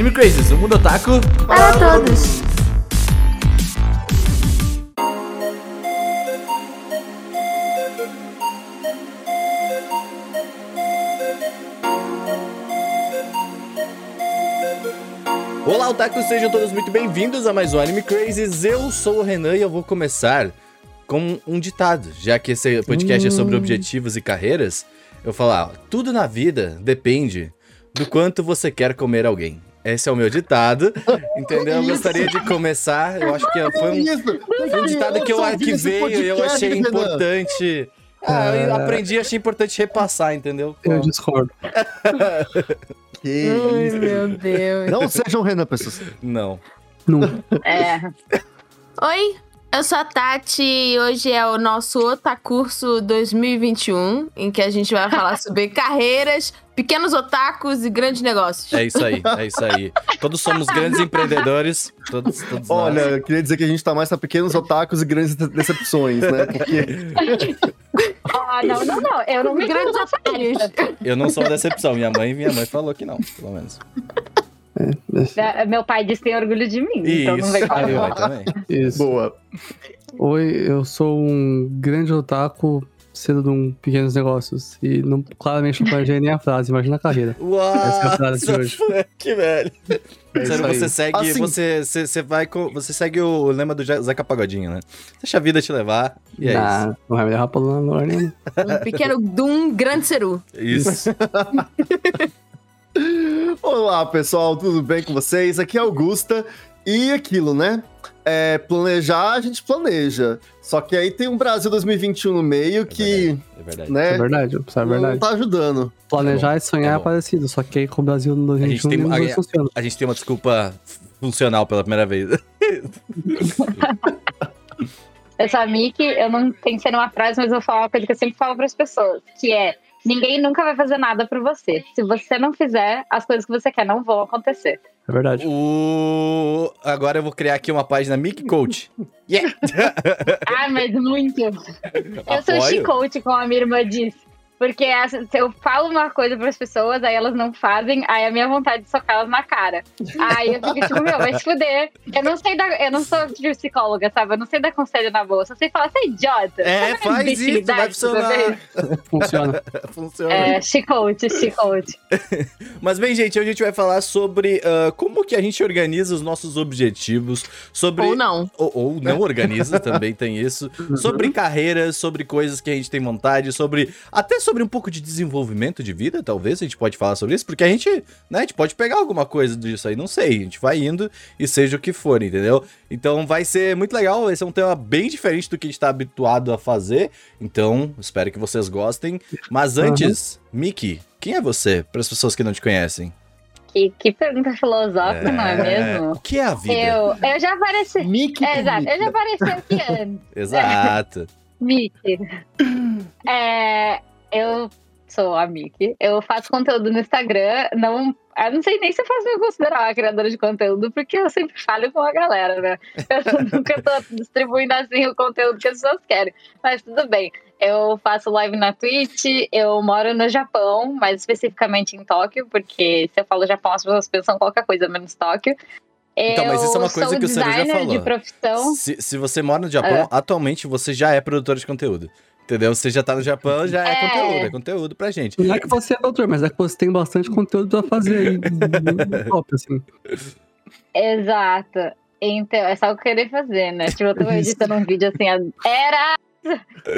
Anime Crazes, o mundo otaku Para todos. Olá, otakus, sejam todos muito bem-vindos a mais um Anime Crazes. Eu sou o Renan e eu vou começar com um ditado, já que esse podcast é sobre objetivos e carreiras. Eu vou falar, tudo na vida depende do quanto você quer comer alguém. Esse é o meu ditado, entendeu? Eu gostaria de começar, eu acho que foi um, foi um ditado que eu arquivei e eu achei importante. Ah, eu aprendi e achei importante repassar, entendeu? Eu discordo. Que Ai, meu Deus. Não sejam Renan, pessoas. Não. Não. É. Oi, eu sou a Tati e hoje é o nosso Otacurso 2021, em que a gente vai falar sobre carreiras, pequenos otakus e grandes negócios. É isso aí, é isso aí. Todos somos grandes empreendedores. Todos, todos nós. Olha, eu queria dizer que a gente tá mais pra pequenos otakus e grandes de- decepções, né? Porque Ah, não, não, não. Eu não me Grandes otários. Eu não sou decepção. Minha mãe, minha mãe falou que não, pelo menos. É, Meu pai diz que tem orgulho de mim, então não vem Isso. falar. Isso. boa. Oi, eu sou um grande otaku cedo de um pequenos negócios. E não, claramente não planejei nem a frase, imagina a carreira. Uau! Essa é a frase de hoje. Que velho. É Sério, isso você segue, Assim- você, você, você vai com, você segue o lema do Zeca Pagodinho, né? Deixa a vida te levar. E é Nah, não vai me levar pra Luna. Um pequeno Doom grande Ceru. isso. Olá, pessoal, tudo bem com vocês? Aqui é Augusta. E aquilo, né? É, planejar, a gente planeja. Só que aí tem um Brasil 2021 no meio que, É verdade. É né, verdade, isso é não verdade. tá ajudando. Planejar bom, e sonhar tá é bom. parecido, só que aí com o Brasil no A gente 2021 tem- a-. A gente tem uma desculpa funcional pela primeira vez. Eu sou a Miki, eu não tenho que ser uma frase, mas eu vou falar uma coisa que eu sempre falo para as pessoas, que é ninguém nunca vai fazer nada por você. Se você não fizer, as coisas que você quer não vão acontecer. É verdade. O... Agora eu vou criar aqui uma página Mickey Coach. Yeah! Ah, mas muito. Eu sou Apoio. chicote, como a minha irmã disse. Porque as- se eu falo uma coisa para as pessoas, aí elas não fazem, aí a minha vontade de socá-las na cara. Aí eu fico tipo, meu, vai se fuder. Eu não sei dar, eu não sou tipo, psicóloga, sabe? Eu não sei dar conselho na. Só sei falar, você é idiota. É, a faz isso, vai funcionar. Funciona. Funciona. É, chicote, chicote. Mas bem, gente, hoje a gente vai falar sobre ah, como que a gente organiza os nossos objetivos, sobre... Ou não. Ou, ou não organiza, também tem isso. Sobre carreiras, sobre coisas que a gente tem vontade, sobre... Até sobre um pouco de desenvolvimento de vida, talvez, a gente pode falar sobre isso, porque a gente, né, a gente pode pegar alguma coisa disso aí, não sei, a gente vai indo e seja o que for, entendeu? Então vai ser muito legal, esse é um tema bem diferente do que a gente tá habituado a fazer, então espero que vocês gostem. Mas antes, Miki, quem é você, para as pessoas que não te conhecem? Que, que pergunta filosófica, não é mesmo? O que é a vida? Eu, eu já apareci. Mickey. É, exato, eu já apareci aqui antes. Exato. Mickey. É, eu sou a Mickey. Eu faço conteúdo no Instagram. Não, eu não sei nem se eu faço me considerar uma criadora de conteúdo, porque eu sempre falho com a galera, né? Eu nunca tô distribuindo assim o conteúdo que as pessoas querem. Mas tudo bem. Eu faço live na Twitch, eu moro no Japão, mais especificamente em Tóquio, porque se eu falo Japão, as pessoas pensam qualquer coisa menos Tóquio. Então, mas isso é uma coisa que o Sérgio já falou. de profissão. Se, se você mora no Japão, É. atualmente você já é produtor de conteúdo. Entendeu? Você já tá no Japão, já é, É. conteúdo, é conteúdo pra gente. Não é que você é doutor, mas é que você tem bastante conteúdo pra fazer aí. Top, assim. Exato. Então, é só o que eu querer fazer, né? Tipo, eu tô Isso. editando um vídeo assim, era!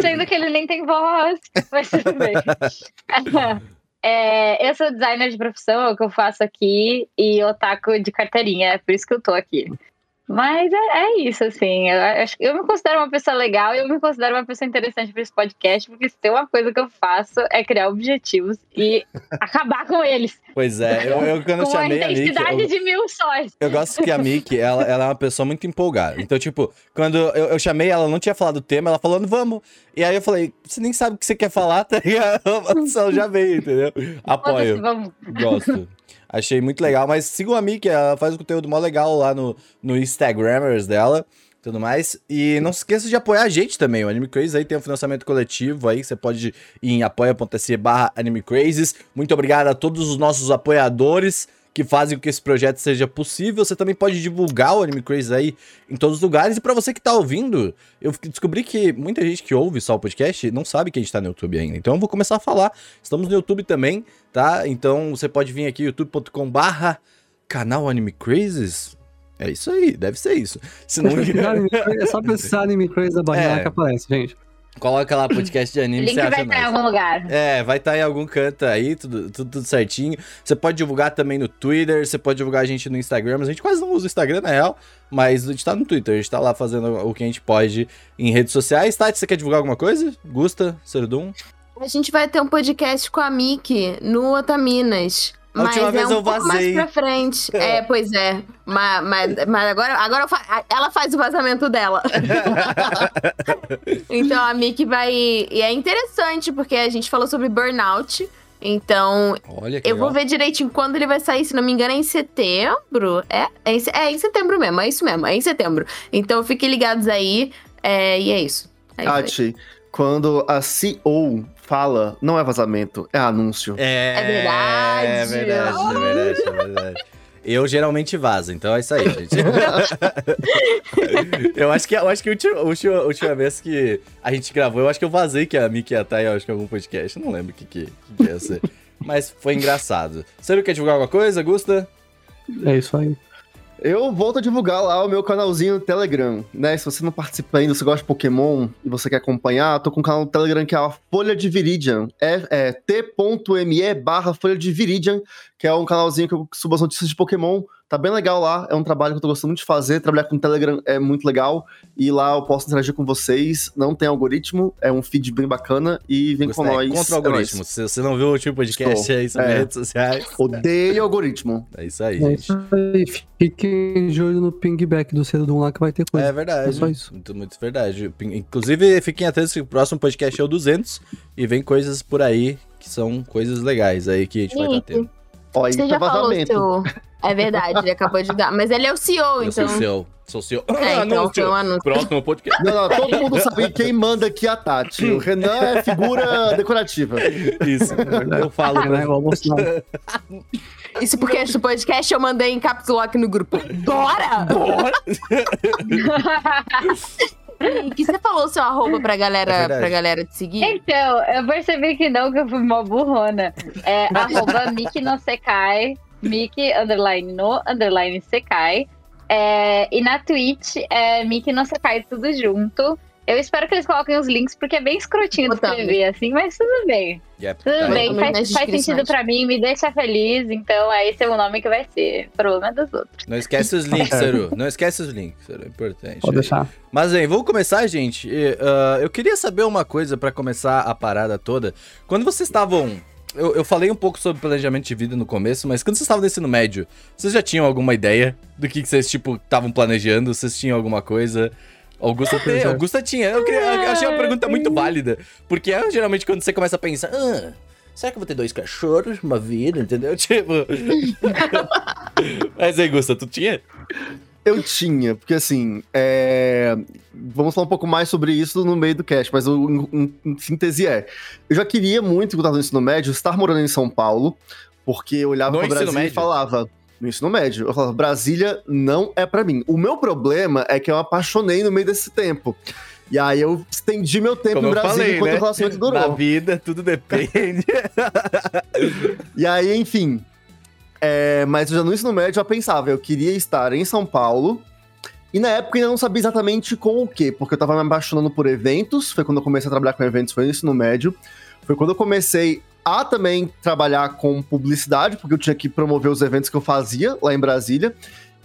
Sendo que ele nem tem voz, mas tudo bem. É, eu sou designer de profissão, é o que eu faço aqui, e otaku de carteirinha, é por isso que eu tô aqui. Mas é, é isso, assim. Eu, acho, eu me considero uma pessoa legal e eu me considero uma pessoa interessante para esse podcast, porque se tem uma coisa que eu faço é criar objetivos e acabar com eles. Pois é, eu, eu quando eu com a chamei a intensidade eu, de mil sóis. eu gosto que a Miki, ela, ela é uma pessoa muito empolgada. Então, tipo, quando eu, eu chamei, ela não tinha falado o tema, ela falando, vamos. E aí eu falei, você nem sabe o que você quer falar, tá ligado? Já veio, entendeu? Apoio. vamos. Gosto. Achei muito legal, mas sigam a Miki, ela faz um conteúdo mó legal lá no, no Instagramers dela, tudo mais. E não se esqueça de apoiar a gente também, o Anime Crazes aí tem um financiamento coletivo aí, você pode ir em apoia.se barra Anime Crazes. Muito obrigado a todos os nossos apoiadores que fazem com que esse projeto seja possível. Você também pode divulgar o Anime Crazy aí em todos os lugares. E para você que tá ouvindo, eu descobri que muita gente que ouve só o podcast não sabe que a gente tá no YouTube ainda. Então eu vou começar a falar. Estamos no YouTube também, tá? Então você pode vir aqui youtube.com/barra canal Anime Crazes. É isso aí, deve ser isso. Se não... é só pensar Anime Crazy da barriga É. que aparece, gente. Coloca lá podcast de anime, link você acha vai estar em algum lugar. É, vai estar em algum canto aí, tudo, tudo, tudo certinho. Você pode divulgar também no Twitter, você pode divulgar a gente no Instagram. Mas a gente quase não usa o Instagram, na real. Mas a gente tá no Twitter, a gente tá lá fazendo o que a gente pode em redes sociais. Tati, você quer divulgar alguma coisa? Gusta, Serdum? A gente vai ter um podcast com a Miki no Otaminas. A Mas última é vez um eu pouco vazei. mais pra frente. É, pois é. Mas, mas, mas agora, agora fa- ela faz o vazamento dela. então a Miki vai. E é interessante, porque a gente falou sobre burnout. Então, Olha que eu vou ver direitinho quando ele vai sair, se não me engano, é em setembro. É, é, em, é em setembro mesmo, é isso mesmo, é em setembro. Então fiquem ligados aí. é, e é isso. É. Tati, quando a CEO fala, não é vazamento, é anúncio. É, É verdade. É verdade, é verdade, é verdade. Eu geralmente vazo, então é isso aí, gente. eu acho que, eu acho que a última, a última, a última vez que a gente gravou, eu acho que eu vazei que a Miki ia estar em acho que em algum podcast. Eu não lembro o que, que, que ia ser. Mas foi engraçado. Você quer divulgar alguma coisa, Gusta? É isso aí. Eu volto a divulgar lá o meu canalzinho no Telegram, né? Se você não participa ainda, você gosta de Pokémon e você quer acompanhar, tô com um canal no Telegram que é a Folha de Viridian. É, é t.me barra Folha de Viridian, que é um canalzinho que eu subo as notícias de Pokémon. Tá bem legal lá, é um trabalho que eu tô gostando muito de fazer. Trabalhar com o Telegram é muito legal. E lá eu posso interagir com vocês. Não tem algoritmo, é um feed bem bacana. E vem com é nós. contra o é algoritmo. Se você não viu o último podcast aí sobre É. redes sociais. Odeio algoritmo. É isso aí, É gente. isso aí. Fiquem de olho no pingback do Cedum lá que vai ter coisa. É verdade. É só isso. Muito, muito verdade. Inclusive, fiquem atentos que o próximo podcast é o 200 e vem coisas por aí que são coisas legais aí que a gente vai estar tendo. Ó, aí Você tá já falou seu. É verdade, ele acabou de dar. Mas ele é o CEO, Eu sou então. o seu. Sou o seu. É, então foi um anúncio. Próximo podcast. Não, não, todo mundo sabe quem manda aqui é a Tati. O Renan é figura decorativa. Isso. Eu falo. É, né? Isso porque esse podcast eu mandei em caps lock no grupo. Bora! Bora! que você falou o seu arroba pra É galera, verdade. pra galera te seguir? Então, eu percebi que não, que eu fui uma burrona. É arroba Miki Miki underline no underline Sekai. É, e na Twitch é Miki no Sekai, tudo junto. Eu espero que eles coloquem os links, porque é bem escrotinho de escrever assim, mas tudo bem. Yep, Tudo tá bem, faz, faz sentido pra mim, me deixa feliz, então é esse é o nome que vai ser. Problema dos outros. Não esquece os links, Saru. Não esquece os links, Saru. É importante. Pode deixar. Mas, bem, vamos começar, gente. Ah, eu queria saber uma coisa pra começar a parada toda. Quando vocês estavam. Eu, eu falei um pouco sobre planejamento de vida no começo, mas quando vocês estavam no ensino médio, vocês já tinham alguma ideia do que, que vocês, tipo, estavam planejando? Vocês tinham alguma coisa? Augusta tem. Augusta tinha. Eu, queria, eu achei uma pergunta muito válida. Porque é geralmente quando você começa a pensar, ah, será que eu vou ter dois cachorros, uma vida, entendeu? Tipo. mas aí, Gusta, tu tinha? Eu tinha, porque assim, é, vamos falar um pouco mais sobre isso no meio do cast, mas o, em, em- em síntese é: eu já queria muito, quando eu tava no ensino médio, estar morando em São Paulo, porque eu olhava ensino Brasília médio? e falava. No ensino médio, eu falava, Brasília não é pra mim. O meu problema é que eu apaixonei no meio desse tempo. E aí eu estendi meu tempo Como em Brasília falei, enquanto né? o relacionamento Na durou. vida, tudo depende. E aí, enfim. É, mas já no ensino médio eu pensava, eu queria estar em São Paulo. E na época eu ainda não sabia exatamente com o quê, porque eu tava me apaixonando por eventos. Foi quando eu comecei a trabalhar com eventos, foi no ensino médio. Foi quando eu comecei a também trabalhar com publicidade, porque eu tinha que promover os eventos que eu fazia lá em Brasília.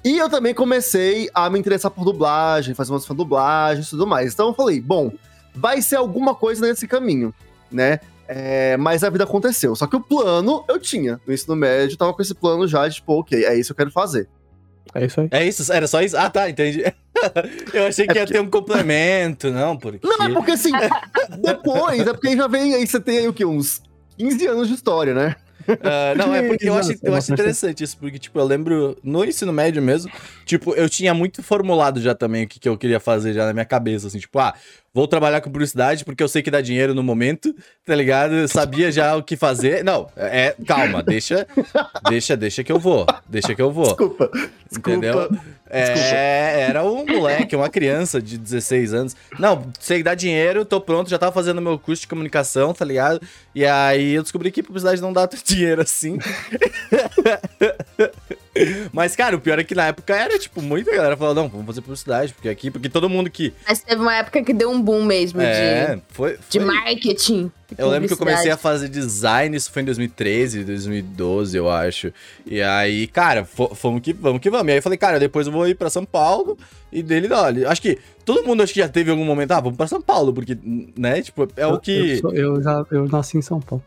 E eu também comecei a me interessar por dublagem, fazer umas dublagens e tudo mais. Então eu falei, bom, vai ser alguma coisa nesse caminho, né? É, mas a vida aconteceu. Só que o plano eu tinha. No ensino médio, eu tava com esse plano já, de, tipo, ok, é isso que eu quero fazer. É isso aí. É isso? Era só isso? Ah, tá, entendi. Eu achei que É ia ter um complemento, não, porque... Não, é porque assim, depois, é porque aí já vem, aí você tem aí o quê? Uns 15 anos de história, né? Ah, não, é porque eu acho, eu acho interessante isso, porque, tipo, eu lembro no ensino médio mesmo, tipo, eu tinha muito formulado já também o que, que eu queria fazer já na minha cabeça, assim, tipo, ah, vou trabalhar com publicidade porque eu sei que dá dinheiro no momento, tá ligado? Eu sabia já o que fazer. Não, é, calma, deixa, deixa, deixa que eu vou, deixa que eu vou. Desculpa. Entendeu? É, era um moleque, uma criança de 16 anos. Não, sei que dá dinheiro, tô pronto, já tava fazendo meu curso de comunicação, tá ligado? E aí eu descobri que publicidade não dá tanto dinheiro assim. Mas, cara, o pior é que na época era, tipo, muita galera falava, não, vamos fazer publicidade, porque aqui, porque todo mundo que. Mas teve uma época que deu um boom mesmo É, de, foi. de foi- marketing. Eu lembro que eu comecei a fazer design, isso foi em 2013, 2012, eu acho. E aí, cara, fo- fomos que vamos que vamos. E aí eu falei, cara, depois eu vou ir pra São Paulo. E dele, olha, acho que todo mundo acho que já teve algum momento, ah, vamos pra São Paulo, porque, né, tipo, é o Eu, que. sou- eu já eu nasci em São Paulo.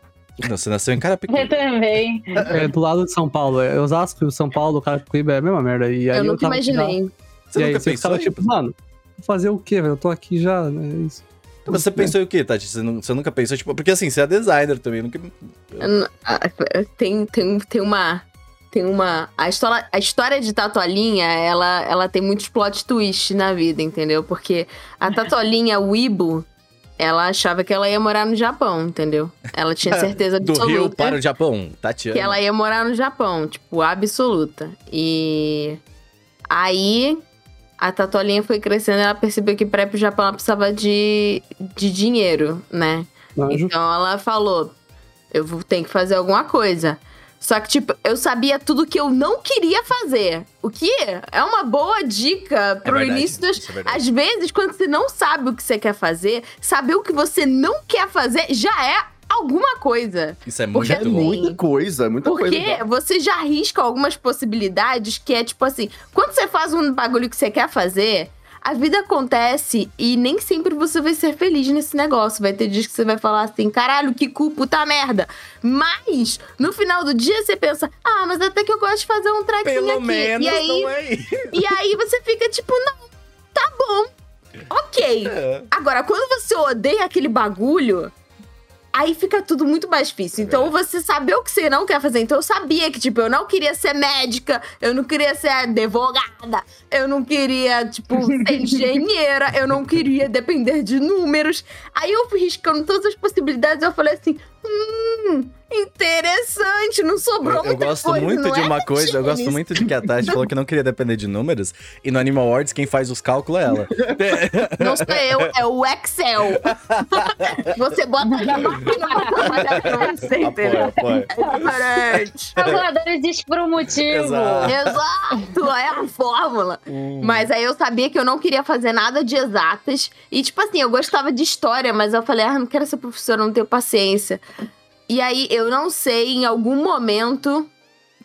Não, você nasceu em Eu Carapicuíba. também. É do lado de São Paulo. É Osasco, São Paulo, Carapicuíba é a mesma merda. E aí Eu nunca tava aqui já- imaginei. Você e aí nunca você pensou tipo, mano, vou fazer o quê, velho? Eu tô aqui já, né? É isso. Você pensou em o quê, Tati? Você, nu- você nunca pensou, tipo, porque assim, você é designer também, nunca. Eu não- ah, Tem, tem, tem uma. Tem uma. A história, a história de Tatolinha, ela, ela tem muitos plot twists na vida, entendeu? Porque a Tatolinha Weibo, ela achava que ela ia morar no Japão, entendeu? Ela tinha certeza Do absoluta. Rio para o Japão, Tatiana. que ela ia morar no Japão, tipo, absoluta. E aí a Tatolinha foi crescendo e ela percebeu que pra ir pro Japão ela precisava de, de dinheiro, né? Anjo. Então ela falou: eu vou ter que fazer alguma coisa. Só que, tipo, eu sabia tudo que eu não queria fazer. O que é uma boa dica É pro verdade, início das. é. Às vezes, quando você não sabe o que você quer fazer, saber o que você não quer fazer já é alguma coisa. Isso é Porque muito É bom. muita coisa, muita Porque coisa. você já arrisca algumas possibilidades que é tipo assim, quando você faz um bagulho que você quer fazer, a vida acontece e nem sempre você vai ser feliz nesse negócio. Vai ter dias que você vai falar assim, caralho, que cu, puta merda. Mas, no final do dia, você pensa, ah, mas até que eu gosto de fazer um trequinho Pelo aqui. menos e aí, é. E aí você fica tipo, não, tá bom, ok. É. Agora, quando você odeia aquele bagulho, aí fica tudo muito mais difícil. É Então, você saber o que você não quer fazer. Então, eu sabia que, tipo, eu não queria ser médica, eu não queria ser advogada, eu não queria, tipo, ser engenheira, eu não queria depender de números. Aí eu fui riscando todas as possibilidades eu falei assim, hum, interessante, não sobrou Eu, eu gosto coisa, muito de é, uma coisa, eu gosto muito de que a Tati falou que não queria depender de números, e no Animal Awards quem faz os cálculos é ela. Não sou eu, é o Excel. Você bota ali a máquina pra trabalhar pra você, entendeu? Apoio, apoio. É diferente. Calculador existe por um motivo. Exato. Exato, é a fórmula. Mas aí eu sabia que eu não queria fazer nada de exatas. E, tipo assim, eu gostava de história, mas eu falei, ah, não quero ser professora, não tenho paciência. E aí, eu não sei, em algum momento,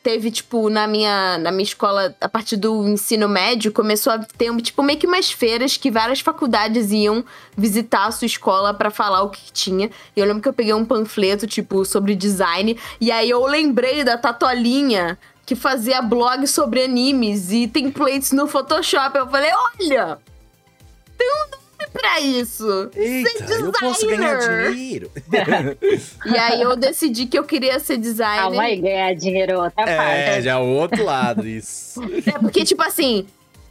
teve, tipo, na minha, na minha escola, a partir do ensino médio, começou a ter, tipo, meio que umas feiras que várias faculdades iam visitar a sua escola pra falar o que tinha. E eu lembro que eu peguei um panfleto, tipo, sobre design. E aí eu lembrei da Tatolinha, que fazia blog sobre animes e templates no Photoshop. Eu falei, olha, tem um pra isso. Eita, eu posso ganhar dinheiro. E aí eu decidi que eu queria ser designer. Calma aí, ganhar dinheiro é outra É, parte. já é o outro lado, isso. É porque, tipo assim,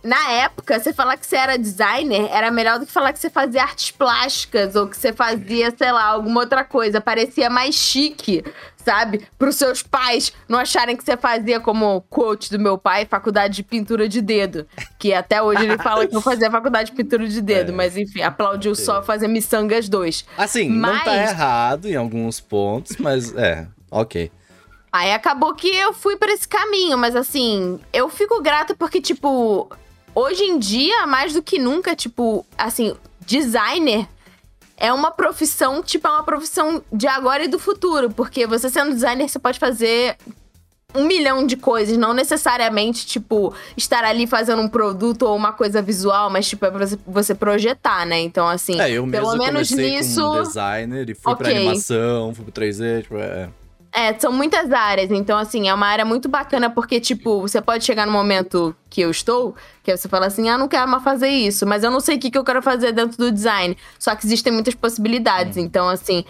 na época, você falar que você era designer era melhor do que falar que você fazia artes plásticas ou que você fazia, sei lá, alguma outra coisa. Parecia mais chique, sabe? Pros seus pais não acharem que você fazia, como coach do meu pai, faculdade de pintura de dedo. Que até hoje ele fala que eu fazia faculdade de pintura de dedo. É. Mas enfim, aplaudiu só fazer miçangas 2. Assim, não tá Mas- errado em alguns pontos, mas é, ok. Aí acabou que eu fui pra esse caminho, mas assim, eu fico grata porque, tipo, hoje em dia, mais do que nunca, tipo, assim, designer é uma profissão, tipo, é uma profissão de agora e do futuro, porque você sendo designer, você pode fazer um milhão de coisas, não necessariamente, tipo, estar ali fazendo um produto ou uma coisa visual, mas, tipo, é pra você, projetar, né? Então, assim, É, eu mesmo pelo menos comecei nisso. como designer e fui pra ok. animação, fui pro 3D, tipo, é. É, são muitas áreas, então assim, é uma área muito bacana porque, tipo, você pode chegar no momento que eu estou, que você fala assim, ah, não quero mais fazer isso, mas eu não sei o que, que eu quero fazer dentro do design. Só que existem muitas possibilidades, então assim.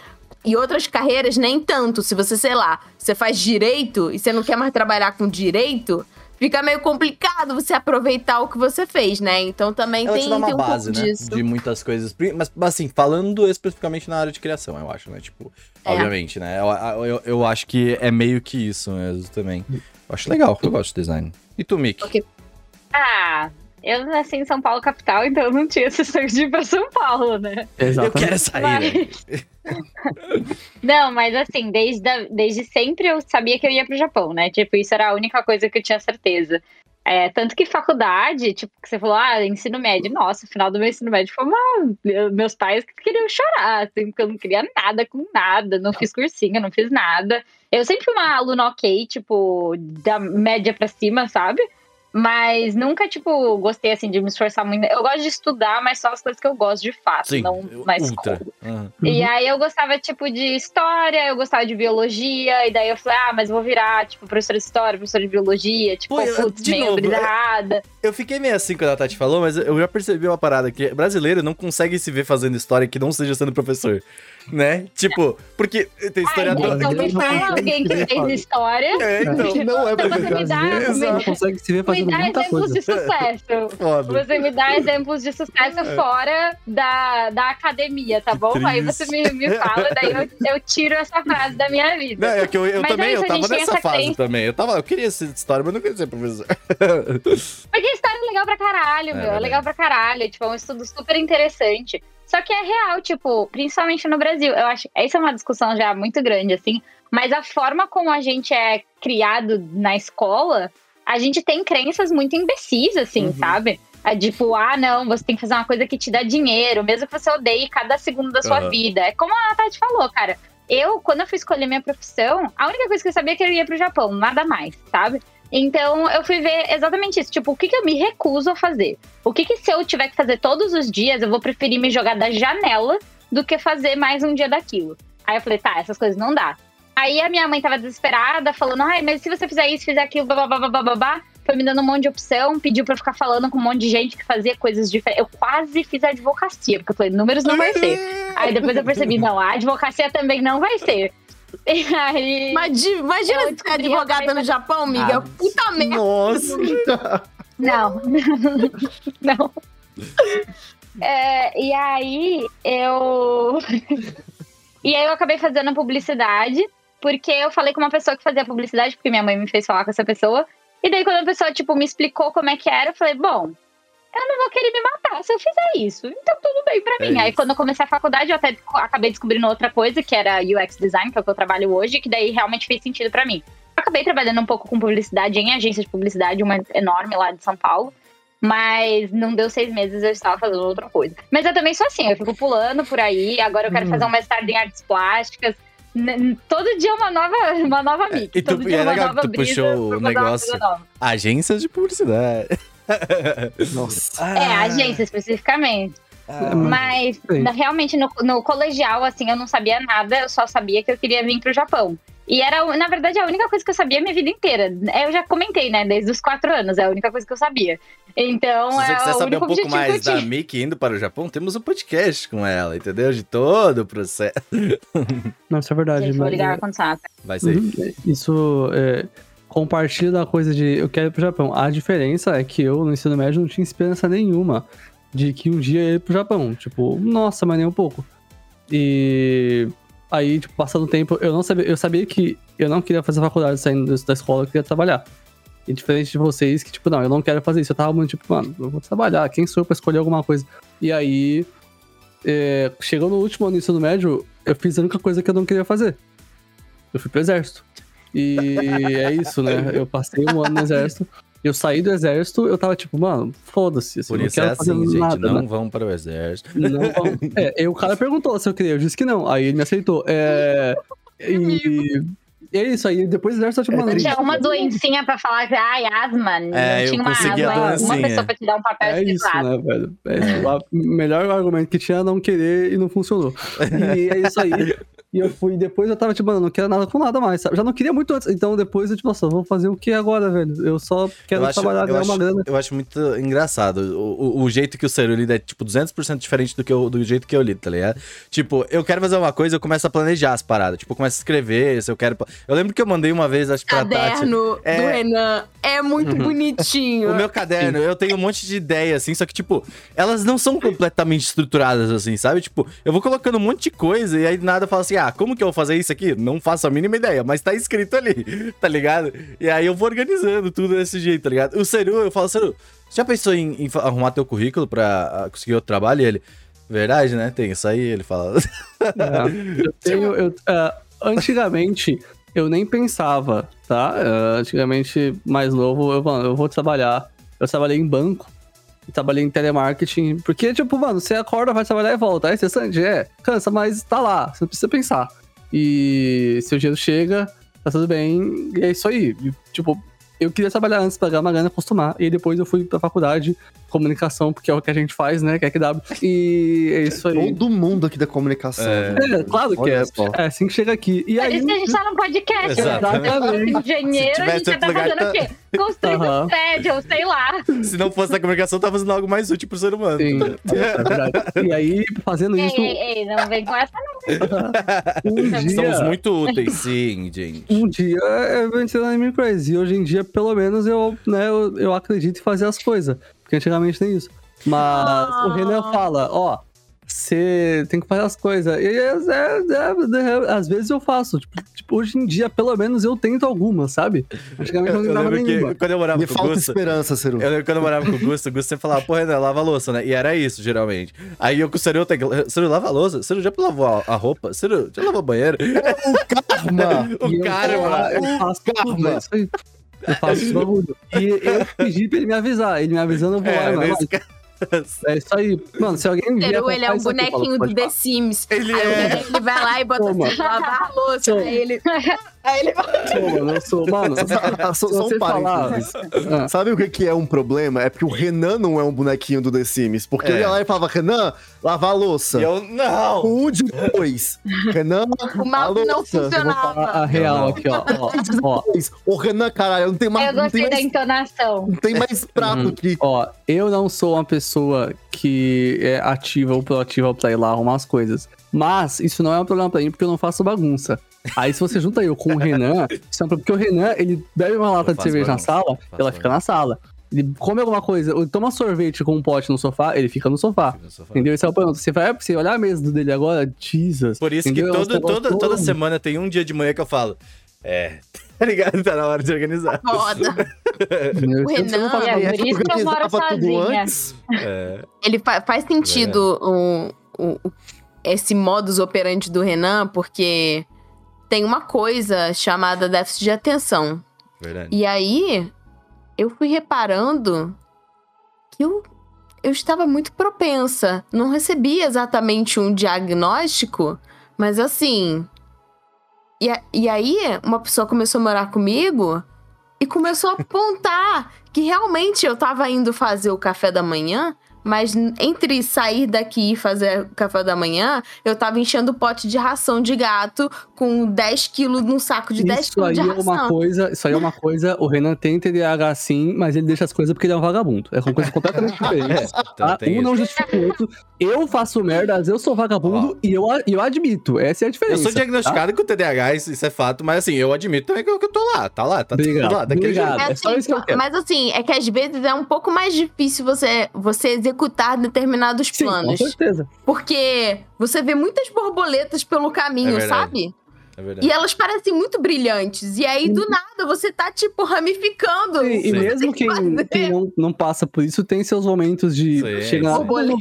E outras carreiras, nem tanto. Se você, sei lá, você faz direito e você não quer mais trabalhar com direito, fica meio complicado você aproveitar o que você fez, né? Então também Ela tem, te dá uma tem um base, pouco né? disso. De muitas coisas. Mas, assim, falando especificamente na área de criação, eu acho, né? Tipo, É. obviamente, né? Eu, eu, eu acho que é meio que isso mesmo também. Eu acho legal, eu gosto de design. E tu, Mick? Ok. Ah, eu nasci em São Paulo, capital, então eu não tinha esse sonho de ir pra São Paulo, né? Eu Exatamente. quero sair. né? Não, mas assim, desde, a- desde sempre eu sabia que eu ia pro Japão, né? Tipo, isso era a única coisa que eu tinha certeza. É, tanto que faculdade, tipo, que você falou, ah, ensino médio. Nossa, o final do meu ensino médio foi uma. eu- Meus pais queriam chorar, assim, porque eu não queria nada com nada, não fiz cursinho, não fiz nada. Eu sempre fui uma aluna ok, tipo, da média pra cima, sabe? Mas nunca, tipo, gostei, assim, de me esforçar muito. Eu gosto de estudar, mas só as coisas que eu gosto de fato, Sim, não na ultra. Aham. E Uhum. aí eu gostava, tipo, de história, eu gostava de biologia, e daí eu falei, ah, mas vou virar, tipo, professora de história, professora de biologia, tipo, Pô, eu- putz, de meio novo, brisada. Eu fiquei meio assim quando a Tati falou, mas eu já percebi uma parada, que brasileiro não consegue se ver fazendo história que não seja sendo professor. Né? Tipo, porque tem Ah, historiador. então me não fala consegue alguém que fez história, É, então, Que não é Então me me não consegue se ver me dá exemplos coisa. de sucesso. foda. Você me dá exemplos de sucesso É. fora da, da academia, tá Que bom? Aí triste. você me, me fala, daí eu, eu tiro essa frase da minha vida. Não, é que eu, eu também, é isso, eu a tava nessa essa fase também. Eu, tava, eu queria ser de história, mas não queria ser professor. Porque história é legal pra caralho, É meu. É, legal pra caralho. Tipo, é um estudo super interessante. Só que é real, tipo, principalmente no Brasil. Eu acho. Essa é uma discussão já muito grande, assim. Mas a forma como a gente é criado na escola, a gente tem crenças muito imbecis, assim, Uhum. sabe? É tipo, ah, não, você tem que fazer uma coisa que te dá dinheiro, mesmo que você odeie cada segundo da sua Aham. vida. É como a Tati falou, cara. Eu, quando eu fui escolher minha profissão, a única coisa que eu sabia é que eu ia pro Japão, nada mais, sabe? Então eu fui ver exatamente isso. Tipo, o que, que eu me recuso a fazer? O que, que se eu tiver que fazer todos os dias, eu vou preferir me jogar da janela do que fazer mais um dia daquilo. Aí eu falei, tá, essas coisas não dá. Aí a minha mãe tava desesperada, falando, ai, mas se você fizer isso, fizer aquilo, babá, babá, foi me dando um monte de opção, pediu pra eu ficar falando com um monte de gente que fazia coisas diferentes. Eu quase fiz advocacia, porque eu falei, números não vai ser. Aí depois eu percebi, não, a advocacia também não vai ser. Aí. Imagina, imagina Eu ser descobri advogada no Japão, amiga. Ah, Puta merda. Nossa. Não. não. É, e aí eu. e aí eu acabei fazendo publicidade, porque eu falei com uma pessoa que fazia publicidade, porque minha mãe me fez falar com essa pessoa. E daí, quando a pessoa, tipo, me explicou como é que era, eu falei, bom, eu não vou querer me matar se eu fizer isso. Então tudo bem pra É mim. aí quando eu comecei a faculdade, eu até acabei descobrindo outra coisa, que era UX design, que é o que eu trabalho hoje, que daí realmente fez sentido pra mim. Eu acabei trabalhando um pouco com publicidade em agência de publicidade, uma enorme lá de São Paulo. Mas não deu seis meses, eu estava fazendo outra coisa. Mas eu também sou assim, eu fico pulando por aí. Agora eu quero Hum. fazer um mestrado em artes plásticas. Todo dia uma nova, uma nova mix. e tu- todo e dia é uma legal nova que tu brisa puxou o negócio. Agências de publicidade. Nossa. É, agência especificamente. Ah, Mas Sim. na- realmente no, no colegial, assim, eu não sabia nada, eu só sabia que eu queria vir pro Japão. E era, na verdade, a única coisa que eu sabia a minha vida inteira. Eu já comentei, né? Desde os quatro anos, é a única coisa que eu sabia. Então, Se você é quiser o saber um pouco objetivo mais que eu da. Mickey indo para o Japão, temos um podcast com ela, entendeu? De todo o processo. Não, isso é verdade. Gente, vou mas, ligar é, ar condicionado. Vai ser. Uhum. Isso é, compartilha da coisa de eu quero ir pro Japão. A diferença é que eu, no ensino médio, não tinha esperança nenhuma de que um dia eu ia pro Japão. Tipo, nossa, mas nem um pouco. E aí, tipo, passando o tempo, eu não sabia, eu sabia que eu não queria fazer faculdade saindo da escola, eu queria trabalhar. E diferente de vocês, que, tipo, não, eu não quero fazer isso. Eu tava muito, tipo, mano, eu vou trabalhar, quem sou eu pra escolher alguma coisa? E aí, é, chegou no último ano do ensino médio, eu fiz a única coisa que eu não queria fazer. Eu fui pro exército. E é isso, né? Eu passei um ano no exército. Eu saí do exército, eu tava tipo, mano, foda-se. assim, Por não isso é assim, gente. nada, não né? vão para o exército. Não, vão. é, e o cara perguntou se eu queria, eu disse que não. Aí ele me aceitou. É, e é isso aí. Depois do exército, eu tipo, Não tinha uma doencinha pra falar que, ai, asma. É, não eu tinha uma asma. Uma pessoa pra te dar um papel É isso, né, velho? É isso. O melhor argumento que tinha é não querer e não funcionou. E é isso aí. E eu fui, depois eu tava tipo, mano, não quero nada com nada mais, sabe? Já não queria muito antes. Então depois eu, tipo, nossa, vou fazer o que agora, velho? Eu só quero Eu acho, trabalhar, ganhar acho, uma grana. eu acho muito engraçado. O, o, o jeito que o Seru lida é, tipo, 200% diferente do, que eu, do jeito que eu lido, tá ligado? Tipo, eu quero fazer uma coisa, eu começo a planejar as paradas. Tipo, eu começo a escrever, se eu quero... Eu lembro que eu mandei uma vez, acho que pra Tati. caderno É. do Renan é muito bonitinho. O meu caderno, eu tenho um monte de ideia, assim, só que, tipo, elas não são completamente estruturadas, assim, sabe? Tipo, eu vou colocando um monte de coisa e aí do nada eu falo assim, ah, como que eu vou fazer isso aqui? Não faço a mínima ideia, mas tá escrito ali, tá ligado? E aí eu vou organizando tudo desse jeito, tá ligado? O Seru, eu falo, Seru, você já pensou em, em arrumar teu currículo pra ah, conseguir outro trabalho? E ele, verdade, né? Tem isso aí, ele fala. É, eu tenho. eu- é, antigamente, eu nem pensava, tá? É, antigamente, mais novo, eu, mano, eu vou trabalhar. Eu trabalhei em banco. Trabalhei em telemarketing. Porque, tipo, mano, você acorda, vai trabalhar e volta. É estressante? É, cansa, mas tá lá. Você não precisa pensar. E se o dinheiro chega, tá tudo bem. E é isso aí. E, tipo, eu queria trabalhar antes, pagar uma grana, acostumar. E depois eu fui pra faculdade, comunicação, porque é o que a gente faz, né? Que é QW. E é isso aí. Todo mundo aqui da comunicação. É. né? É, claro que é. É assim que chega aqui. E Por aí. isso que a gente tá no podcast. Exatamente. né? Engenheiro, a gente já tá fazendo o quê? Construindo Aham. um prédio, sei lá. Se não fosse da comunicação, tá fazendo algo mais útil pro ser humano. Sim, é verdade. E aí, fazendo Ei, isso, ei, ei, não vem com essa um Estamos dia. muito úteis, sim, gente. Um dia é vencer no Anime Crazy. E hoje em dia, pelo menos, eu, né, eu, eu acredito em fazer as coisas. Porque antigamente tem isso. Mas Ah. o Renan fala, ó. Você tem que fazer as coisas. E é, é- é- é- às vezes eu faço. Tipo, tipo, hoje em dia, pelo menos, eu tento algumas, sabe? Antigamente eu não lembro nenhuma. que quando eu morava Me com o falta Gusto, esperança, Ciro. Eu lembro que quando eu morava com o Gusto, o Gusto sempre falava, porra, Renan, lava a louça, né? E era isso, geralmente. Aí eu com o Ciro, eu tenho que- Ciro, lava a louça? Ciro, já lavou a, a roupa? Ciro, já lavou o banheiro? Karma. o E eu- cara, mano. Eu faço isso bagulho. E eu pedi pra ele me avisar. Ele me avisando, eu vou lá. É, nesse caso. É isso aí. Mano, se alguém vier Peru, ele é um isso aqui, falo, bonequinho do The. Sims. Ele aí é. ele, vai lá e bota Toma. assim, lavar a louça. Aí ele. Aí ele Sou, mano, eu sou. Mano, se Só, só um falar. parênteses. Ah, Sabe o que, que é um problema? É porque o Renan não é um bonequinho do The Sims. Porque É. eu ia lá e falava, Renan, lavar a louça. E eu, não! Um de dois. Renan, O mouse a não falar a funcionava. real aqui, ó. ó. Ô, Renan, caralho, não tem mais. Eu não gostei tem da mais, entonação. não tem mais prato Uhum. aqui. Ó, eu não sou uma pessoa que é ativa ou proativa pra ir lá arrumar as coisas. Mas isso não é um problema pra mim, porque eu não faço bagunça. Aí se você junta eu com o Renan, é um porque o Renan, ele bebe uma lata de faço cerveja na sala, ela fica na sala. Ele come alguma coisa, ou toma sorvete com um pote no sofá, ele fica no sofá. Entendeu? Esse é o problema. Você vai você olhar a mesa dele agora, Jesus. Por isso que entendeu? É uns todo, toda, toda semana tem um dia de manhã que eu falo. É, tá ligado? Tá na hora de organizar. Foda. Entendeu? O não Renan- É, E por isso que eu moro sozinha. É, Ele fa- faz sentido o, o- o- esse modus operandi do Renan, porque tem uma coisa chamada déficit de atenção. verdade. E aí, eu fui reparando que eu, eu estava muito propensa. Não recebi exatamente um diagnóstico, mas assim. E, a- e aí, uma pessoa começou a morar comigo e começou a apontar que realmente eu estava indo fazer o café da manhã. Mas entre sair daqui e fazer o café da manhã, eu tava enchendo o pote de ração de gato com 10 quilos num saco de 10 Isso quilos aí de é ração. uma coisa, isso aí é uma coisa, o Renan tem TDAH sim, mas ele deixa as coisas porque ele é um vagabundo. É uma coisa completamente diferente. Então, Tá? Um não justifica o outro. Eu faço merda, às vezes eu sou vagabundo e eu, eu admito. Essa é a Eu diferença. sou diagnosticado com TDAH, isso, isso é fato, mas assim, eu admito também que eu, que eu tô lá, tá lá, tá Obrigado, tudo lá, daquele obrigado. jeito. É É só assim, isso que eu quero. Mas assim, é que às vezes é um pouco mais difícil você, você executar determinados Sim, com planos. certeza. Porque você vê muitas borboletas pelo caminho, É sabe? É verdade. E elas parecem muito brilhantes. E aí, do nada, você tá, tipo, ramificando. E, e Sim. mesmo quem, fazer. quem não, não passa por isso tem seus momentos de Sim, chegar sim. todo mundo,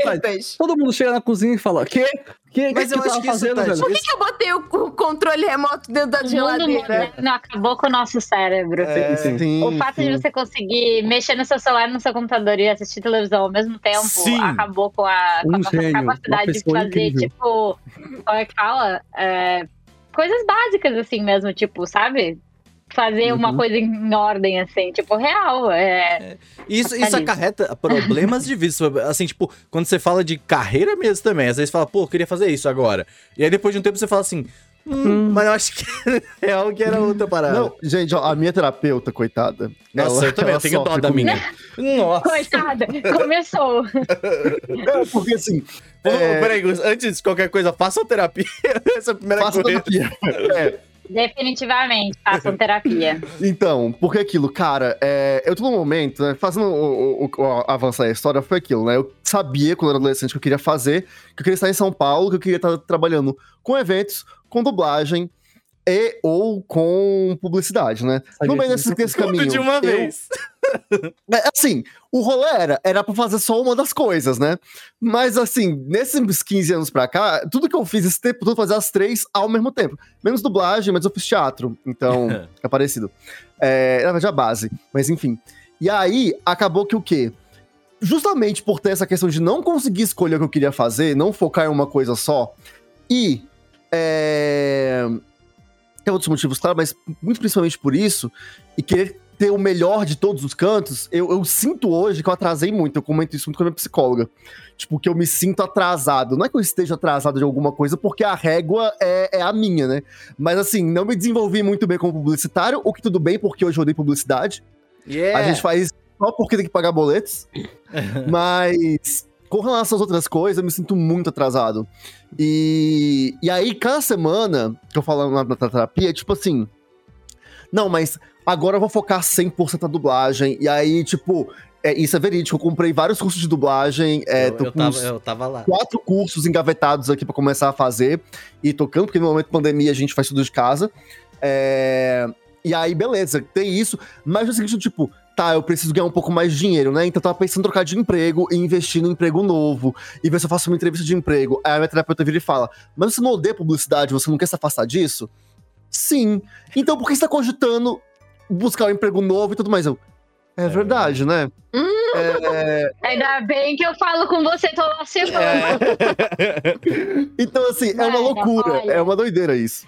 todo mundo chega na cozinha e fala: Quê? Que, Mas que eu que acho tava que isso fazendo, tá- velho? Por que, que eu botei o, o controle remoto dentro da O mundo geladeira? moderno acabou com o nosso cérebro. É, Sim, Sim, O fato sim. de você conseguir mexer no seu celular, no seu computador e assistir televisão ao mesmo tempo Sim. acabou com a, com a Um nossa gênio, capacidade de fazer, incrível. tipo, como é que fala? É, coisas básicas, assim mesmo, tipo, sabe? Fazer uma Uhum. coisa em ordem, assim, tipo, real. É, Isso, isso Capitalismo. acarreta problemas de vida. Assim, tipo, quando você fala de carreira mesmo também, às vezes fala, pô, eu queria fazer isso agora. E aí depois de um tempo você fala assim, hum, mas eu acho que é algo que era outra parada. Não, gente, ó, a minha terapeuta, coitada. Nossa, ela- eu também, eu tenho dó da minha. Nossa. Coitada, começou. É, porque assim, É. Peraí, antes de qualquer coisa, façam terapia. Essa é a primeira faça coisa. terapia. É, Definitivamente, façam terapia. Então, porque aquilo, cara, é, eu tô num momento, né, fazendo o, o, o, avançar a história, foi aquilo, né? Eu sabia, quando eu era adolescente, que eu queria fazer, que eu queria estar em São Paulo, que eu queria estar trabalhando com eventos, com dublagem, e ou com publicidade, né? no meio desse, desse caminho. de uma eu, vez. É, assim, o rolê era, era pra fazer só uma das coisas, né? Mas assim, nesses 15 anos pra cá, tudo que eu fiz esse tempo todo, fazer as três ao mesmo tempo. Menos dublagem, mas eu fiz teatro, então é parecido. É, na verdade, a base, mas enfim. E aí, acabou que o quê? Justamente por ter essa questão de não conseguir escolher o que eu queria fazer, não focar em uma coisa só, e. É tem outros motivos, claro, mas muito principalmente por isso, e querer ter o melhor de todos os cantos, eu, eu, sinto hoje que eu atrasei muito. Eu comento isso muito com a minha psicóloga. Tipo, que eu me sinto atrasado. Não é que eu esteja atrasado de alguma coisa, porque a régua é, é a minha, né? Mas assim, não me desenvolvi muito bem como publicitário, o que tudo bem, porque hoje eu odeio publicidade. Yeah. A gente faz só porque tem que pagar boletos. mas com relação às outras coisas, eu me sinto muito atrasado. E, e aí, cada semana que eu falo na, na terapia, é tipo assim. Não, mas agora eu vou focar 100% na dublagem. E aí, tipo, é, isso é verídico. Eu comprei vários cursos de dublagem. É, eu, eu, tava, eu, tava, lá. Quatro cursos engavetados aqui para começar a fazer. E tocando, porque no momento de pandemia a gente faz tudo de casa. É, e aí, beleza, tem isso. Mas é o seguinte, tipo, tá, eu preciso ganhar um pouco mais de dinheiro, né? Então eu tava pensando em trocar de emprego e investir no emprego novo e ver se eu faço uma entrevista de emprego. Aí a minha terapeuta vira e fala: Mas você não odeia publicidade, você não quer se afastar disso? Sim. Então por que você tá cogitando buscar um emprego novo e tudo mais? Eu. É, é verdade, né? Hum. É... Ainda bem que eu falo com você toda semana. É. então, assim, é uma loucura, olha. é uma doideira isso.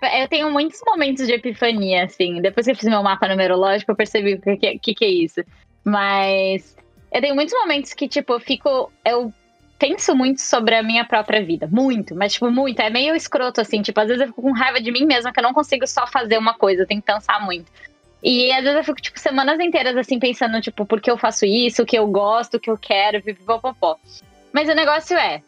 Eu tenho muitos momentos de epifania, assim. Depois que eu fiz meu mapa numerológico, eu percebi o que, que, que é isso. Mas eu tenho muitos momentos que, tipo, eu fico. Eu penso muito sobre a minha própria vida. Muito, mas, tipo, muito. É meio escroto, assim. Tipo, às vezes eu fico com raiva de mim mesma, que eu não consigo só fazer uma coisa, eu tenho que pensar muito. E às vezes eu fico, tipo, semanas inteiras, assim, pensando, tipo, por que eu faço isso, o que eu gosto, o que eu quero, pipipopopó. Mas o negócio é,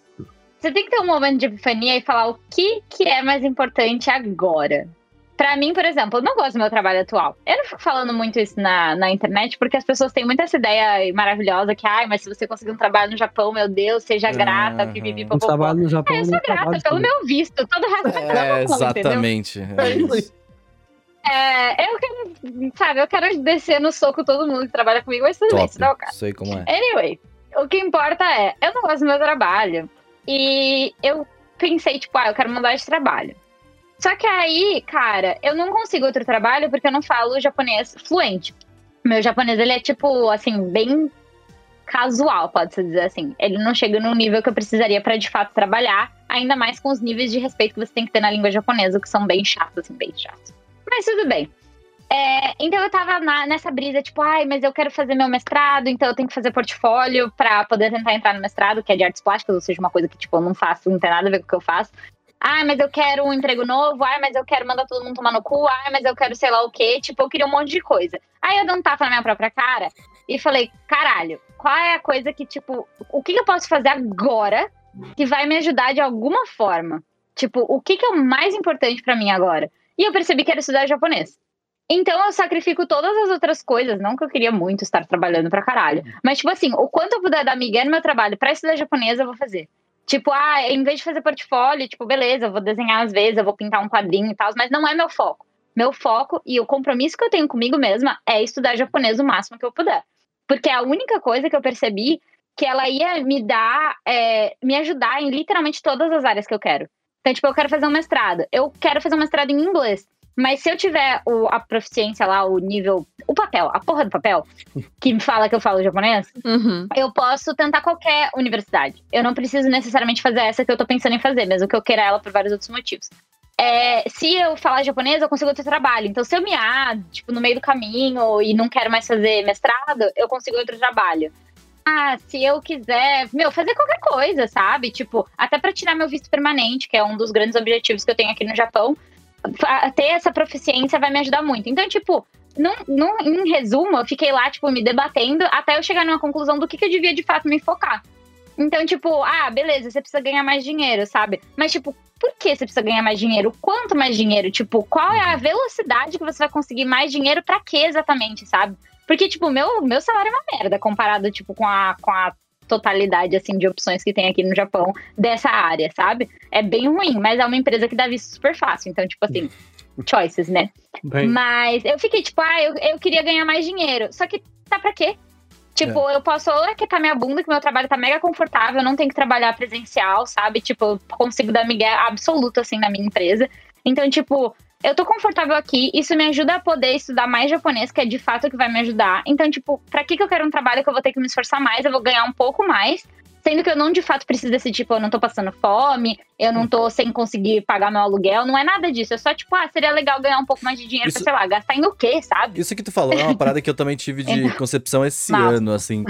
você tem que ter um momento de epifania e falar o que, que é mais importante agora. Para mim, por exemplo, eu não gosto do meu trabalho atual. Eu não fico falando muito isso na, na internet, porque as pessoas têm muita essa ideia maravilhosa que, ai, mas se você conseguir um trabalho no Japão, meu Deus, seja grata, uhum. pipipi, Um trabalho no Japão, é, eu sou grata pelo meu visto, todo o resto é, exatamente. É, é, eu quero, sabe, eu quero descer no soco todo mundo que trabalha comigo, mas tudo Top. bem, isso não é o caso. Sei como é. Anyway, o que importa é, eu não gosto do meu trabalho. E eu pensei, tipo, ah, eu quero mudar de trabalho. Só que aí, cara, eu não consigo outro trabalho porque eu não falo japonês fluente. Meu japonês, ele é, tipo, assim, bem casual, pode-se dizer assim. Ele não chega no nível que eu precisaria para de fato trabalhar, ainda mais com os níveis de respeito que você tem que ter na língua japonesa, que são bem chatos, assim, bem chatos. Mas tudo bem. É, então eu tava na, nessa brisa, tipo, ai, mas eu quero fazer meu mestrado, então eu tenho que fazer portfólio pra poder tentar entrar no mestrado, que é de artes plásticas, ou seja, uma coisa que, tipo, eu não faço, não tem nada a ver com o que eu faço. Ai, mas eu quero um emprego novo, ai, mas eu quero mandar todo mundo tomar no cu, ai, mas eu quero sei lá o quê. Tipo, eu queria um monte de coisa. Aí eu dei um tapa na minha própria cara e falei, caralho, qual é a coisa que, tipo, o que eu posso fazer agora que vai me ajudar de alguma forma? Tipo, o que, que é o mais importante para mim agora? E eu percebi que era estudar japonês. Então eu sacrifico todas as outras coisas, não que eu queria muito estar trabalhando pra caralho. Mas, tipo assim, o quanto eu puder dar migué no meu trabalho pra estudar japonês, eu vou fazer. Tipo, ah, em vez de fazer portfólio, tipo, beleza, eu vou desenhar às vezes, eu vou pintar um quadrinho e tal, mas não é meu foco. Meu foco e o compromisso que eu tenho comigo mesma é estudar japonês o máximo que eu puder. Porque é a única coisa que eu percebi que ela ia me dar, é, me ajudar em literalmente todas as áreas que eu quero. Então, tipo, eu quero fazer um mestrado. Eu quero fazer um mestrado em inglês. Mas se eu tiver o, a proficiência lá, o nível, o papel, a porra do papel, que me fala que eu falo japonês, uhum. eu posso tentar qualquer universidade. Eu não preciso necessariamente fazer essa que eu tô pensando em fazer, mesmo que eu queira ela por vários outros motivos. É, se eu falar japonês, eu consigo outro trabalho. Então, se eu me ah, tipo, no meio do caminho e não quero mais fazer mestrado, eu consigo outro trabalho. Ah, se eu quiser, meu, fazer qualquer coisa, sabe? Tipo, até para tirar meu visto permanente, que é um dos grandes objetivos que eu tenho aqui no Japão, ter essa proficiência vai me ajudar muito. Então, tipo, num, num, em resumo, eu fiquei lá, tipo, me debatendo até eu chegar numa conclusão do que, que eu devia de fato me focar. Então, tipo, ah, beleza, você precisa ganhar mais dinheiro, sabe? Mas, tipo, por que você precisa ganhar mais dinheiro? Quanto mais dinheiro? Tipo, qual é a velocidade que você vai conseguir mais dinheiro para quê exatamente, sabe? Porque, tipo, meu, meu salário é uma merda comparado, tipo, com a, com a totalidade, assim, de opções que tem aqui no Japão dessa área, sabe? É bem ruim, mas é uma empresa que dá visto super fácil. Então, tipo assim, choices, né? Bem, Mas eu fiquei, tipo, ah, eu, eu queria ganhar mais dinheiro. Só que tá pra quê? Tipo, eu posso ou aquietar minha bunda, que meu trabalho tá mega confortável, eu não tenho que trabalhar presencial, sabe? Tipo, eu consigo dar migué absoluto, assim, na minha empresa. Então, tipo, eu tô confortável aqui, isso me ajuda a poder estudar mais japonês, que é de fato o que vai me ajudar. Então, tipo, pra que, que eu quero um trabalho que eu vou ter que me esforçar mais, eu vou ganhar um pouco mais, sendo que eu não de fato preciso desse tipo, eu não tô passando fome, eu não tô sem conseguir pagar meu aluguel, não é nada disso. É só, tipo, ah, seria legal ganhar um pouco mais de dinheiro Isso- pra, sei lá, gastar em o quê, sabe? Isso que tu falou é uma parada que eu também tive de concepção esse Mal. ano, assim.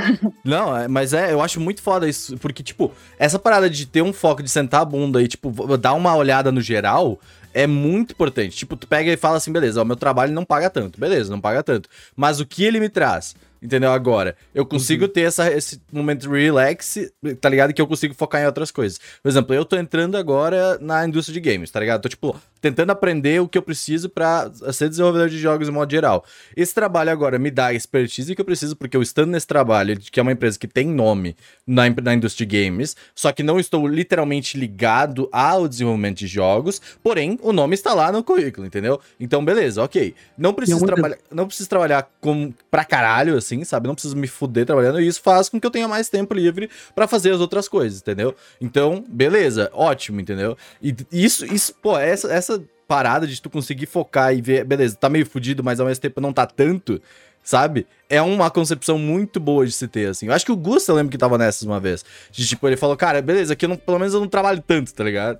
Não, é- mas é, eu acho muito foda isso, porque, tipo, essa parada de ter um foco de sentar a bunda e, tipo, dar uma olhada no geral é muito importante. Tipo, tu pega e fala assim, beleza, o meu trabalho não paga tanto, beleza, não paga tanto. Mas o que ele me traz? Entendeu? Agora, eu consigo ter essa, esse momento relax, tá ligado? Que eu consigo focar em outras coisas. Por exemplo, eu tô entrando agora na indústria de games, tá ligado? Tô, tipo, tentando aprender o que eu preciso pra ser desenvolvedor de jogos em modo geral. Esse trabalho agora me dá a expertise que eu preciso, porque eu estando nesse trabalho, que é uma empresa que tem nome na, na indústria de games, só que não estou literalmente ligado ao desenvolvimento de jogos, porém, o nome está lá no currículo, entendeu? Então, beleza, ok. Não preciso, trabalhar, não preciso trabalhar com, pra caralho, assim, sabe? Não preciso me fuder trabalhando, e isso faz com que eu tenha mais tempo livre pra fazer as outras coisas, entendeu? Então, beleza, ótimo, entendeu? E isso, isso pô, essa, essa parada de tu conseguir focar e ver, beleza, tá meio fudido, mas ao mesmo tempo não tá tanto, sabe? É uma concepção muito boa de se ter, assim. Eu acho que o Gusta, eu lembro que tava nessas uma vez. De, tipo, ele falou, cara, beleza, aqui eu não, pelo menos eu não trabalho tanto, tá ligado?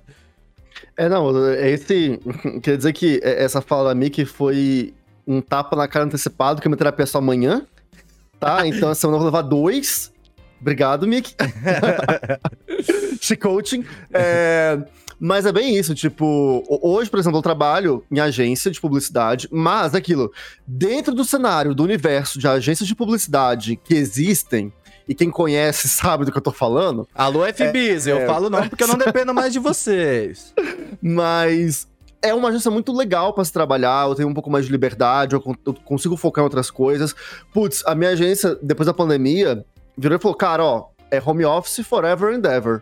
É, não, é esse. Quer dizer que é- essa fala da Mickey foi um tapa na cara antecipado, que a minha terapia só amanhã. Tá? Então essa semana eu vou levar dois. Obrigado, Mickey. She coaching. É, mas é bem isso, tipo, ho- hoje, por exemplo, eu trabalho em agência de publicidade, mas é aquilo, dentro do cenário, do universo de agências de publicidade que existem, e quem conhece sabe do que eu tô falando, Alô, FBs, eu é. falo não porque eu não dependo mais de vocês. Mas é uma agência muito legal pra se trabalhar, eu tenho um pouco mais de liberdade, eu consigo focar em outras coisas. Putz, a minha agência, depois da pandemia, virou e falou: cara, ó, é home office forever and ever.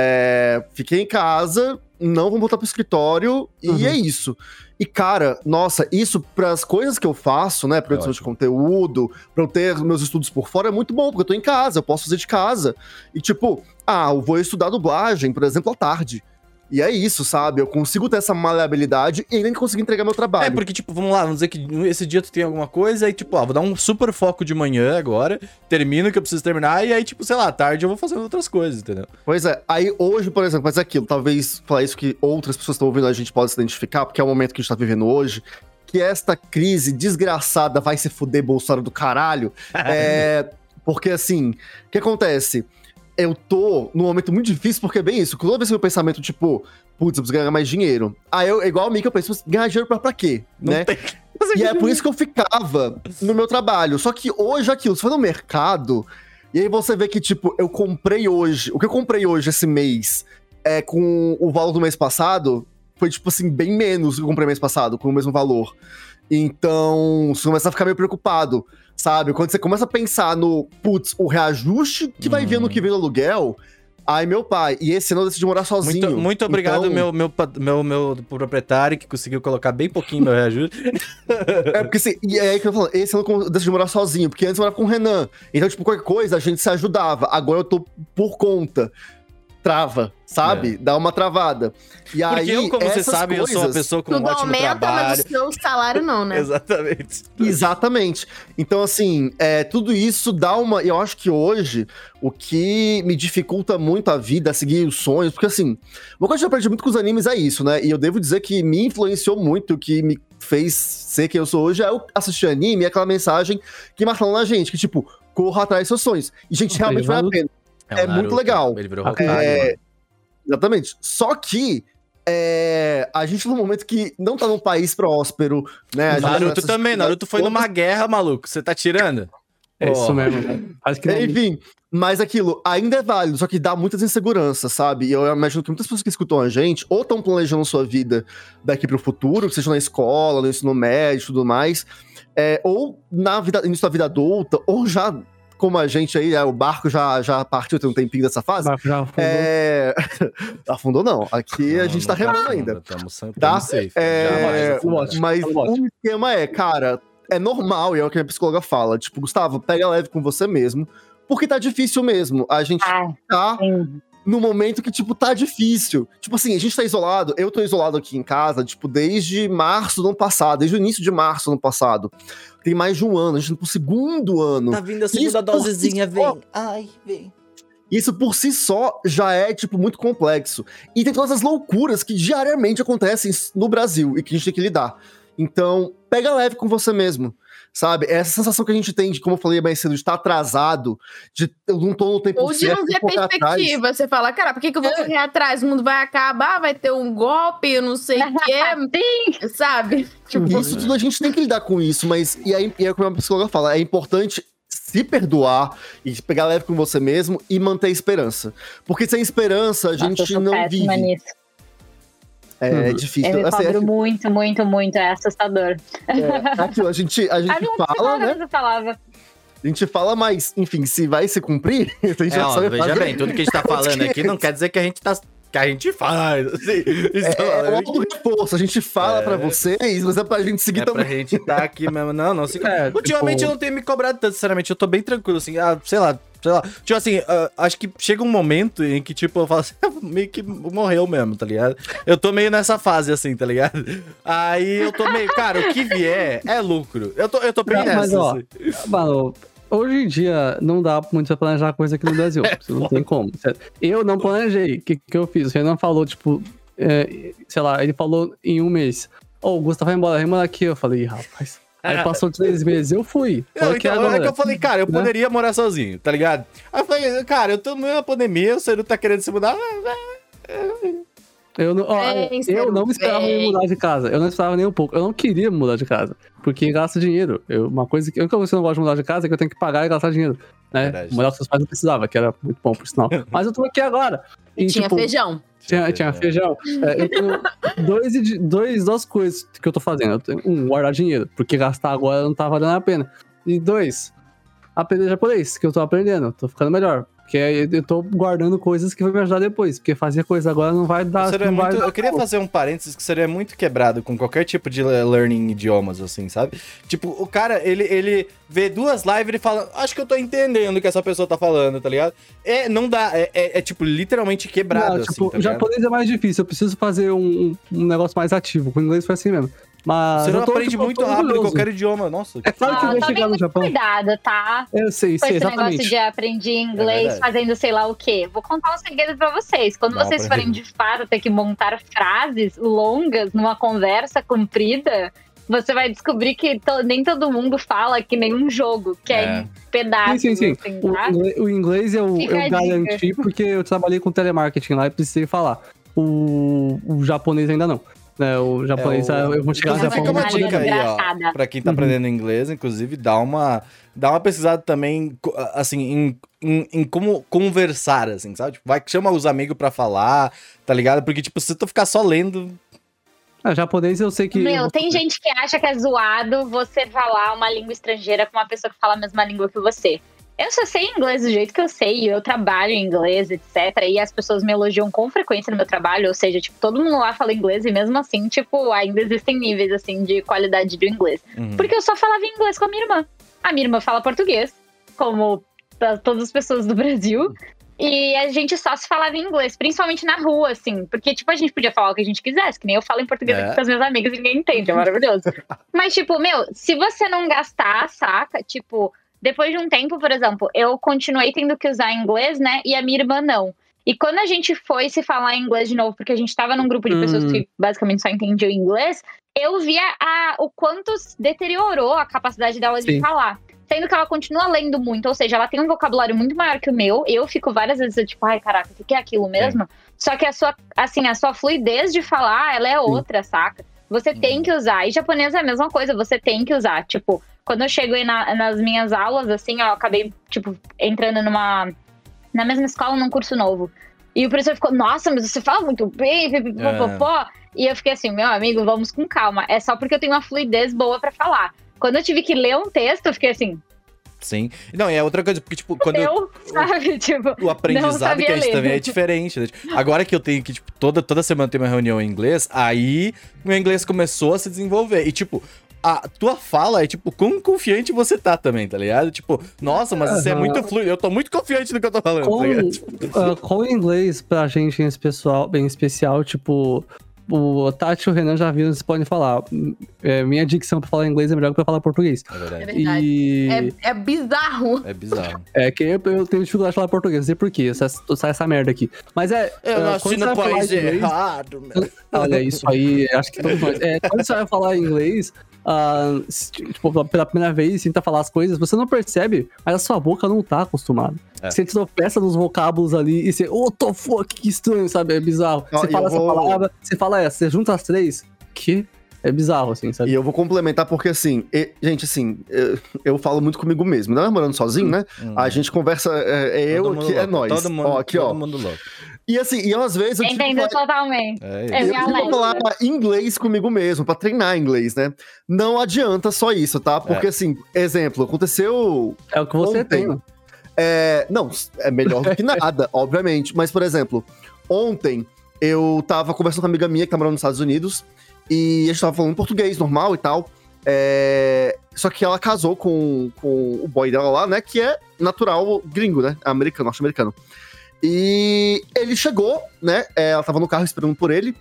É, fiquei em casa, não vamos voltar pro escritório, Uhum. e é isso. E, cara, nossa, isso pras coisas que eu faço, né? Produção de ótimo. conteúdo, pra eu ter meus estudos por fora, é muito bom, porque eu tô em casa, eu posso fazer de casa. E, tipo, ah, eu vou estudar dublagem, por exemplo, à tarde. E é isso, sabe? Eu consigo ter essa maleabilidade e ainda consigo entregar meu É, trabalho. porque, tipo, vamos lá, vamos dizer que esse dia tu tem alguma coisa, aí, tipo, ó, vou dar um super foco de manhã agora, termino o que eu preciso terminar, e aí, tipo, sei lá, tarde eu vou fazendo outras coisas, entendeu? Pois é, aí hoje, por exemplo, mas é aquilo, talvez falar isso que outras pessoas que estão ouvindo a gente podem se identificar, porque é o momento que a gente tá vivendo hoje, que esta crise desgraçada vai se fuder Bolsonaro do caralho. é, porque assim, o que acontece? Eu tô num momento muito difícil, porque é bem isso. Toda vez que meu pensamento, tipo, putz, eu preciso ganhar mais dinheiro. Aí eu, igual a mim, que eu penso, ganhar dinheiro pra, pra quê? Não né? tem- E é por isso que eu ficava no meu trabalho. Só que hoje aquilo, você vai no mercado, e aí você vê que, tipo, eu comprei hoje. O que eu comprei hoje esse mês é com o valor do mês passado, foi, tipo assim, bem menos do que eu comprei mês passado, com o mesmo valor. Então, você começa a ficar meio preocupado, sabe? Quando você começa a pensar no, putz, o reajuste que vai vir Hum. no que vem no aluguel. Ai, meu pai. E esse ano eu decidi morar sozinho. Muito, muito obrigado, Então, meu, meu, meu, meu proprietário, que conseguiu colocar bem pouquinho meu reajuste. É, porque assim, e é aí que eu tô falando, esse ano eu decidi morar sozinho, porque antes eu morava com o Renan. Então, tipo, qualquer coisa a gente se ajudava. Agora eu tô por conta. Trava, sabe? Dá uma travada. E É. Porque aí, eu, como você sabe, eu sou uma coisas- pessoa com um ótimo aumenta, trabalho. mas o seu salário não, né? Exatamente. Exatamente. Então, assim, é, tudo isso dá uma. Eu acho que hoje o que me dificulta muito a vida, a seguir os sonhos, porque assim, uma coisa que eu aprendi muito com os animes é isso, né? E eu devo dizer que me influenciou muito, o que me fez ser quem eu sou hoje é eu assistir anime e aquela mensagem que marcaram na gente, que tipo, corra atrás dos seus sonhos. E, gente, realmente vale a pena. É o muito legal. Ele virou Hokage, é. Exatamente. Só que. é, a gente tá num momento que não tá num país próspero, né? A gente tá Naruto nessa também, Naruto foi numa guerra, maluco. Você tá tirando? É isso mesmo. cara. Faz que Enfim, mas aquilo ainda é válido, só que dá muitas inseguranças, sabe? E eu imagino que muitas pessoas que escutam a gente ou estão planejando sua vida daqui pro futuro, que seja na escola, no ensino médio e tudo mais, é, ou na vida, início da vida adulta, ou já, como a gente aí, é, o barco já, já partiu tem um tempinho dessa fase. Vai, já afundou. É... afundou não, aqui a Não, gente tá não remando afunda, ainda. Tamo, tamo Tá? safe. É. Lógico. Mas Tá o esquema é, cara, é normal, e é o que a minha psicóloga fala. Tipo, Gustavo, pega leve com você mesmo, porque tá difícil mesmo. A gente Ah, tá sim. No momento que, tipo, tá difícil. Tipo assim, a gente tá isolado, eu tô isolado aqui em casa, tipo, desde março do ano passado, desde o início de março do ano passado. Tem mais de um ano, a gente tá no segundo ano. Tá vindo a Isso segunda por dosezinha, si só. vem. Ai, vem. Isso por si só já é, tipo, muito complexo. E tem todas as loucuras que diariamente acontecem no Brasil e que a gente tem que lidar. Então, pega leve com você mesmo. Sabe? Essa sensação que a gente tem de, como eu falei mais cedo, de estar atrasado, de eu não tô no tempo Ou de certo, não ver correr atrás. perspectiva. Você fala, cara, por que, que eu vou correr atrás? O mundo vai acabar, vai ter um golpe, eu não sei o quê, Sim. sabe? Tipo, Isso tudo a gente tem que lidar com isso, mas e aí, e é como a psicóloga fala, é importante se perdoar e pegar leve com você mesmo e manter a esperança. Porque sem esperança a Nossa, eu gente sou não vive. nisso. É, Uhum. difícil. Eu me Assim, é, cobro muito, muito, muito. É assustador. é aquilo, a gente, a gente não, fala, né? Essa palavra. A gente fala, mas, enfim, se vai se cumprir, a gente É, já ó, sabe veja fazer. bem, tudo que a gente tá falando aqui não quer dizer que a gente tá. Que a gente faz. Assim, É, é é, um reforço, a gente fala É. pra vocês, mas é pra gente seguir é pra também. gente tá aqui mesmo. Não, não se. É, Ultimamente tipo- eu não tenho me cobrado tanto, sinceramente. Eu tô bem tranquilo, assim. Ah, sei lá, sei lá. Tipo assim, ah, acho que chega um momento em que, tipo, eu falo assim, meio que morreu mesmo, tá ligado? Eu tô meio nessa fase, assim, tá ligado? Aí eu tô meio, cara, o que vier é lucro. Eu tô, eu tô bem Não, nessa. mas, ó, assim. Mano, hoje em dia não dá muito pra planejar coisa aqui no Brasil. Isso não tem como. Eu não planejei. O que, que eu fiz? O Renan falou, tipo, é, sei lá, ele falou em um mês. Ô, o Gustavo vai embora, vai embora aqui. Eu falei, "Ih, rapaz. Aí passou três meses, eu fui. Não, então, é agora? que eu falei, cara, eu Né? poderia morar sozinho, tá ligado? Aí eu falei, cara, eu tô da pandemia, você não tá querendo se mudar. Eu não, ó, Bem, eu não esperava me mudar de casa. Eu não esperava nem um pouco. Eu não queria mudar de casa. Porque gasta dinheiro. Eu, uma coisa que. A única coisa que eu não gosto de mudar de casa é que eu tenho que pagar e gastar dinheiro. Né? Verdade. Morar com seus pais não precisava, que era muito bom, por sinal. Mas eu tô aqui agora. e tinha tipo, feijão. Tinha, tinha feijão. É, eu tenho dois, dois, duas coisas que eu tô fazendo. Eu tenho, um, guardar dinheiro, porque gastar agora não tá valendo a pena. E dois, aprender japonês, que eu tô aprendendo, tô ficando melhor. Porque aí eu tô guardando coisas que vão me ajudar depois. Porque fazer coisa agora não vai dar. Não vai muito- dar eu queria fazer um parênteses que seria muito quebrado com qualquer tipo de le- learning idiomas, assim, sabe? Tipo, o cara, ele, ele vê duas lives e ele fala, acho que eu tô entendendo o que essa pessoa tá falando, tá ligado? É, não dá, é, é- é, tipo, literalmente quebrado, Não, assim, tipo, tá o ligado? japonês é mais difícil. Eu preciso fazer um, um negócio mais ativo. Com o inglês foi assim mesmo. Mas Você não aprende tipo, muito rápido orgulhoso. qualquer idioma, nossa. É claro que eu Ah, vou tomem chegar no muito Japão. cuidado, tá? Eu sei, Com sei, esse negócio exatamente. de aprender inglês verdade. fazendo sei lá o quê. Vou contar um segredo pra vocês. Quando Dá vocês forem de fato ter que montar frases longas numa conversa comprida, você vai descobrir que to- nem todo mundo fala que nem um jogo, que é, É. em pedaços, Sim, sim, sim. assim, O tá? inglês, o inglês eu, Fica eu garanti porque eu trabalhei com telemarketing lá e precisei falar. O, o japonês ainda não. Né, o japonês, É, o- eu vou chegar no Japão. fica uma dica aí, ó. Pra quem tá Uhum. aprendendo inglês, inclusive, dá uma, dá uma pesquisada também, assim, em, em, em como conversar, assim, sabe? Tipo, vai, chama os amigos pra falar, tá ligado? Porque, tipo, se tu ficar só lendo, Ah, japonês eu sei que. eu Meu, tem gente que acha que é zoado você falar uma língua estrangeira com uma pessoa que fala a mesma língua que você. Eu só sei inglês do jeito que eu sei, e eu trabalho em inglês, etc. E as pessoas me elogiam com frequência no meu trabalho, ou seja, tipo, todo mundo lá fala inglês e mesmo assim, tipo, ainda existem níveis, assim, de qualidade do inglês. uhum. Porque eu só falava inglês com a minha irmã. A minha irmã fala português, como todas as pessoas do Brasil. E a gente só se falava em inglês, principalmente na rua, assim. Porque, tipo, a gente podia falar o que a gente quisesse, que nem eu falo em português É. aqui com as minhas amigas e ninguém entende, é maravilhoso. Mas, tipo, meu, se você não gastar, saca? Tipo, depois de um tempo, por exemplo, eu continuei tendo que usar inglês, né? E a minha irmã não. E quando a gente foi se falar inglês de novo, porque a gente tava num grupo de pessoas Hum. que basicamente só entendiam inglês, eu via a, o quanto deteriorou a capacidade dela de Sim. falar. Sendo que ela continua lendo muito, ou seja, ela tem um vocabulário muito maior que o meu. Eu fico várias vezes tipo, ai, caraca, o que é aquilo mesmo? Só que a sua, assim, a sua fluidez de falar, ela é outra, saca? Você tem que usar. E japonês é a mesma coisa, você tem que usar. Tipo, quando eu cheguei na- nas minhas aulas, assim, eu acabei, tipo, entrando numa. Na mesma escola, num curso novo. E o professor ficou, nossa, mas você fala muito bem, pipipipopopó. E eu fiquei assim, meu amigo, vamos com calma. É só porque eu tenho uma fluidez boa pra falar. Quando eu tive que ler um texto, eu fiquei assim, Sim. Não, e é outra coisa, porque, tipo, quando eu, sabe? Tipo, o aprendizado que a gente ler. também é diferente. né? Agora que eu tenho que, tipo, toda, toda semana tem uma reunião em inglês, aí meu inglês começou a se desenvolver. E, tipo, a tua fala é, tipo, quão confiante você tá também, tá ligado? Tipo, nossa, mas você é Aham. muito fluido. Eu tô muito confiante no que eu tô falando, Com, tá ligado? Tipo, ah, com o inglês, pra gente em especial, bem especial, tipo, o Tati e o Renan já viram, vocês podem falar. É, minha dicção pra falar inglês é melhor que pra falar português. é É verdade. E É, é bizarro. É bizarro. é que eu, eu tenho dificuldade de falar português, não sei porquê, sai sai essa merda aqui. Mas é. Eu ah, nasci quando você no país inglês- errado, meu. Olha, isso aí, acho que todos nós. É, quando você vai falar inglês, ah, tipo, pela primeira vez, tenta falar as coisas, você não percebe, mas a sua boca não tá acostumada. É. Você tropeça nos vocábulos ali e você, oh, tô fuck, que estranho, sabe? É bizarro. Ó, você fala essa vou- palavra, você fala essa, você junta as três, que é bizarro, assim, sabe? E eu vou complementar porque, assim, e- gente, assim, eu, eu falo muito comigo mesmo. Não é morando sozinho, né? Hum. A gente conversa, é, é eu aqui, é nós. Todo mundo, ó, aqui, todo ó. mundo louco. E assim, e às vezes eu que entendo falar- totalmente. É eu isso. tive que lenda. falar inglês comigo mesmo, pra treinar inglês, né? Não adianta só isso, tá? Porque, É. assim, exemplo, aconteceu É o que você Ontem. tem. É, não, é melhor do que nada, obviamente. Mas, por exemplo, ontem eu tava conversando com uma amiga minha que tá morando nos Estados Unidos e a gente tava falando português normal e tal. É, só que ela casou com, com o boy dela lá, né? Que é natural gringo, né? Americano, norte-americano. E ele chegou, né? é, ela tava no carro esperando por ele.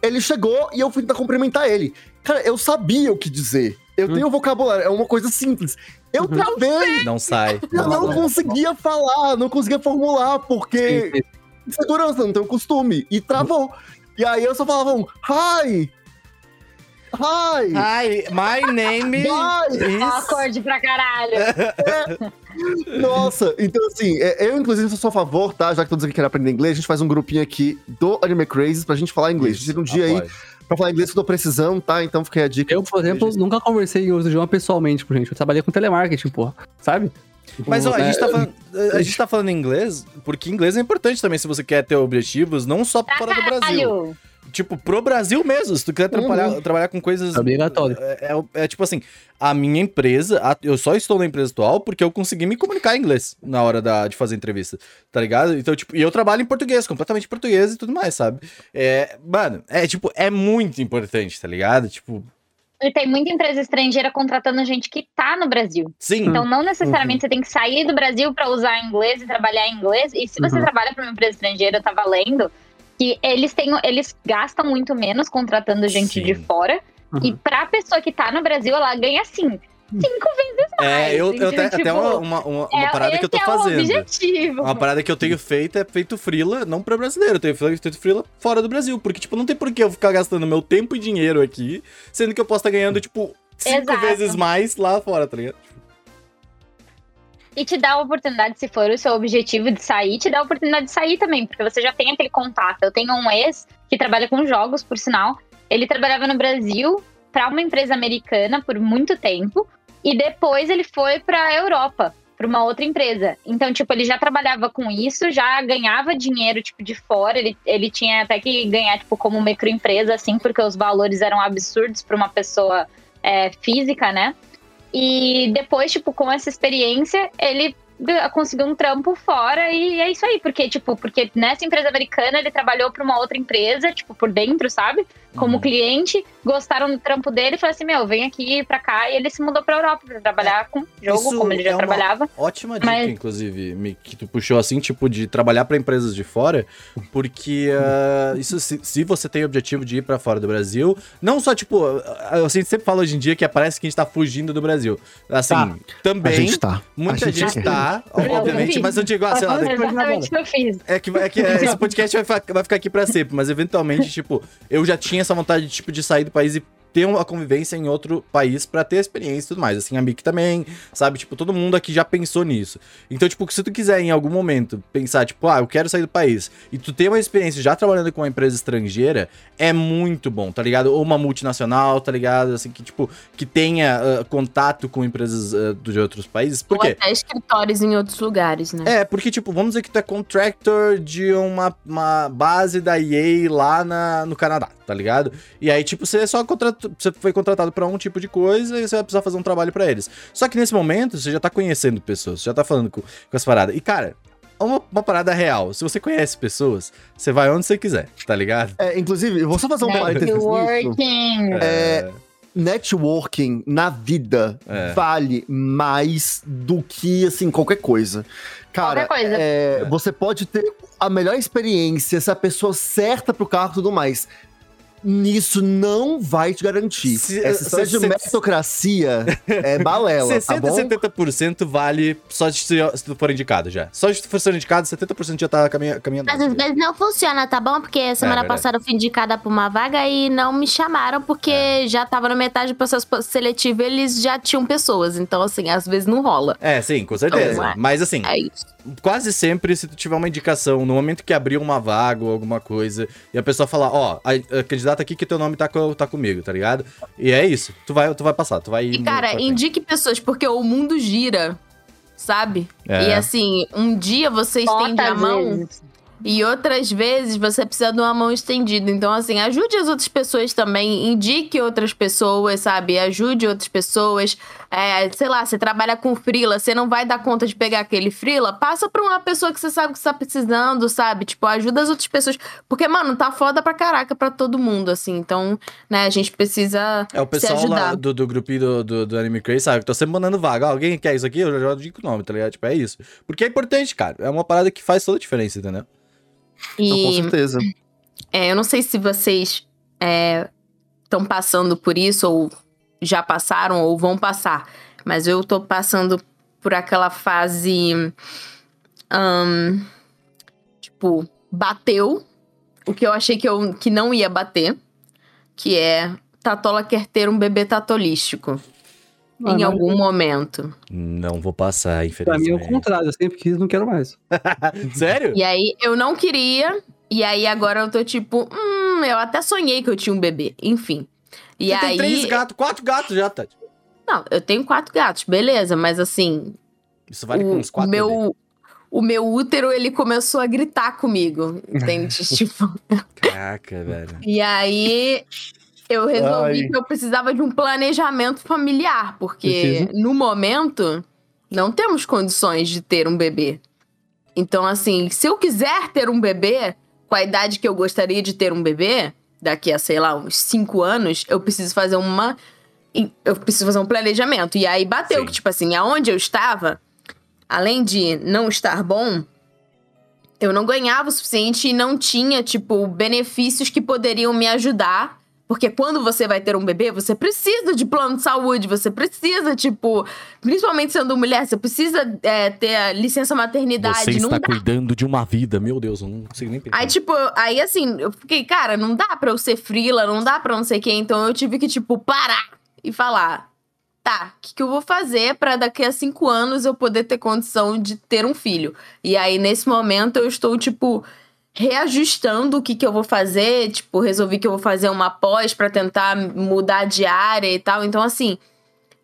Ele chegou e eu fui tentar cumprimentar ele. Cara, eu sabia o que dizer. Eu Hum. tenho vocabulário, é uma coisa simples. Eu Uhum. travei, Não sai. eu não conseguia falar, não conseguia formular, porque Sim, sim. segurança, não tenho costume. E travou. E aí eu só falava um, hi! Hi! Hi, my name Bye! is... Acorde pra caralho. Nossa, então assim, é, eu inclusive sou a favor, tá? Já que todos aqui querem aprender inglês, a gente faz um grupinho aqui do Anime Crazy pra gente falar inglês. A gente tem um dia aí pra falar inglês que eu tô precisando, tá? Então fica aí a dica. Eu, por exemplo, nunca conversei em outro idioma pessoalmente com gente. Eu trabalhei com telemarketing, porra. Sabe? Tipo, Mas ó, a é, gente, tá falando, a gente tá falando inglês, porque inglês é importante também se você quer ter objetivos, não só fora do Brasil. Tipo, pro Brasil mesmo, se tu quiser trabalhar, trabalhar com coisas. É obrigatório. É, é- é tipo assim, a minha empresa, a- eu só estou na empresa atual porque eu consegui me comunicar em inglês na hora da, de fazer entrevista, tá ligado? Então, tipo, e eu trabalho em português, completamente em português e tudo mais, sabe? É, mano, é tipo, é muito importante, tá ligado? Tipo, E tem muita empresa estrangeira contratando gente que tá no Brasil. sim. Então, não necessariamente você tem que sair do Brasil para usar inglês e trabalhar em inglês. E se você Uhum. trabalha para uma empresa estrangeira, eu tava lendo que eles têm, eles gastam muito menos contratando gente Sim. de fora. Uhum. E pra pessoa que tá no Brasil, ela ganha assim cinco vezes mais. É, eu, eu até Tipo, uma, uma, uma- uma é- parada que eu tô é fazendo. objetivo. Uma parada que eu tenho feito é feito frila, não pra brasileiro, eu tenho feito frila fora do Brasil. Porque, tipo, não tem por que eu ficar gastando meu tempo e dinheiro aqui, sendo que eu posso estar ganhando, tipo, cinco Exato. vezes mais lá fora, tá ligado? E te dá a oportunidade, se for o seu objetivo de sair, te dá a oportunidade de sair também, porque você já tem aquele contato. Eu tenho um ex que trabalha com jogos, por sinal. Ele trabalhava no Brasil para uma empresa americana por muito tempo e depois ele foi para a Europa, para uma outra empresa. Então, tipo, ele já trabalhava com isso, já ganhava dinheiro tipo de fora, ele, ele tinha até que ganhar tipo como microempresa assim, porque os valores eram absurdos para uma pessoa é, física, né? E depois, tipo, com essa experiência, ele conseguiu um trampo fora e é isso aí, porque, tipo, porque nessa empresa americana ele trabalhou para uma outra empresa, tipo, por dentro, sabe? Como Uhum. cliente, gostaram do trampo dele e falaram assim: Meu, vem aqui pra cá. E ele se mudou pra Europa pra trabalhar com jogo, Isso como ele já é uma- trabalhava. Ótima dica, Mas- inclusive, que tu puxou assim, tipo, de trabalhar pra empresas de fora, porque ah, isso se, se você tem o objetivo de ir pra fora do Brasil, não só, tipo, a gente sempre fala hoje em dia que parece que a gente tá fugindo do Brasil. Assim, Tá. também, tá. muita a gente, gente- tá, Eu obviamente, vi. mas eu digo, ah, sei lá, daqui- Exatamente o que eu fiz. é que, é que é, esse podcast vai, vai ficar aqui pra sempre, mas eventualmente, tipo, eu já tinha essa vontade, tipo, de sair do país e ter uma convivência em outro país para ter experiência e tudo mais. Assim, a Mick também, sabe? Tipo, todo mundo aqui já pensou nisso. Então, tipo, se tu quiser em algum momento pensar, tipo, ah, eu quero sair do país, e tu ter uma experiência já trabalhando com uma empresa estrangeira, é muito bom, tá ligado? Ou uma multinacional, tá ligado? Assim, que, tipo, que tenha uh, contato com empresas uh, de outros países. Por Ou quê? até escritórios em outros lugares, né? É, porque, tipo, vamos dizer que tu é contractor de uma, uma base da EA lá na, no Canadá, tá ligado? E aí, tipo, você só contratou, você foi contratado pra um tipo de coisa e você vai precisar fazer um trabalho pra eles. Só que nesse momento, você já tá conhecendo pessoas, você já tá falando com, com as paradas. E, cara, uma, uma parada real. Se você conhece pessoas, você vai onde você quiser, tá ligado? É, inclusive, eu vou só fazer um parênteses. Networking. É, networking na vida É. vale mais do que, assim, qualquer coisa. Cara, Qualquer coisa. é, você pode ter a melhor experiência, se a pessoa certa pro carro e tudo mais. Nisso não vai te garantir. Se- Essa história se- de se- meritocracia é balela, 60, tá bom? 70% vale só de se, se tu for indicado já. Só de tu for ser indicado, 70% já tá caminha, caminhando. Mas às vezes não funciona, tá bom? Porque semana verdade. passada eu fui indicada pra uma vaga e não me chamaram porque É. já tava na metade do processo seletivo e eles já tinham pessoas. Então, assim, às vezes não rola. É, sim, com certeza. Então, é. Mas assim, É isso. quase sempre, se tu tiver uma indicação, no momento que abrir uma vaga ou alguma coisa, e a pessoa falar, ó, a, a candidata aqui que teu nome tá, co- tá comigo, tá ligado? E é isso. Tu vai, tu vai passar, tu vai ir E, cara, indique pessoas, porque o mundo gira, sabe? É. E assim, um dia você estende a mão vezes? E outras vezes você precisa de uma mão estendida. Então, assim, ajude as outras pessoas também, indique outras pessoas, sabe? Ajude outras pessoas. É, sei lá, você trabalha com frila, você não vai dar conta de pegar aquele frila, passa pra uma pessoa que você sabe que você tá precisando, sabe? Tipo, ajuda as outras pessoas. Porque, mano, tá foda pra caraca pra todo mundo, assim. Então, né, a gente precisa É o pessoal lá do, do grupinho do, do, do Anime Crazy, sabe? Tô sempre mandando vaga. Alguém quer isso aqui? Eu já, já digo o nome, tá ligado? Tipo, é isso. Porque é importante, cara. É uma parada que faz toda a diferença, entendeu? E... Com certeza. É, eu não sei se vocês estão passando por isso, ou já passaram, ou vão passar. Mas eu tô passando por aquela fase. ahn, tipo, bateu. O que eu achei que, eu, que não ia bater. Que é. Tatola quer ter um bebê tatolístico. Ah, em algum momento. Não vou passar, Pra mim infelizmente. é o contrário, eu sempre quis não quero mais. Sério? E aí eu não queria. E aí agora eu tô tipo, hum, eu até sonhei que eu tinha um bebê. Enfim. E Você aí. tem três gatos, quatro gatos já, Tati. Não, eu tenho quatro gatos, beleza, mas assim, Isso vale com o, uns quatro meu, bebês. o meu útero, ele começou a gritar comigo, entende? tipo, Caraca, velho. e aí eu resolvi Ai. que eu precisava de um planejamento familiar, porque Precisa. no momento não temos condições de ter um bebê. Então, assim, se eu quiser ter um bebê, com a idade que eu gostaria de ter um bebê, daqui a, sei lá, uns cinco anos, eu preciso fazer uma. Eu preciso fazer um planejamento. E aí bateu Sim. que, tipo assim, aonde eu estava, além de não estar bom, eu não ganhava o suficiente e não tinha, tipo, benefícios que poderiam me ajudar. Porque quando você vai ter um bebê, você precisa de plano de saúde, você precisa, tipo, principalmente sendo mulher, você precisa é, ter a licença maternidade. Você está cuidando de uma vida. Meu Deus, eu não consigo nem pensar. Aí, tipo, aí assim, eu fiquei, cara, não dá pra eu ser frila, não dá pra não sei quem. Então eu tive que, tipo, parar e falar: tá, o que, que eu vou fazer pra daqui a cinco anos eu poder ter condição de ter um filho? E aí, nesse momento, eu estou, tipo, reajustando o que, que eu vou fazer. Tipo, resolvi que eu vou fazer uma pós pra tentar mudar de área e tal. Então, assim,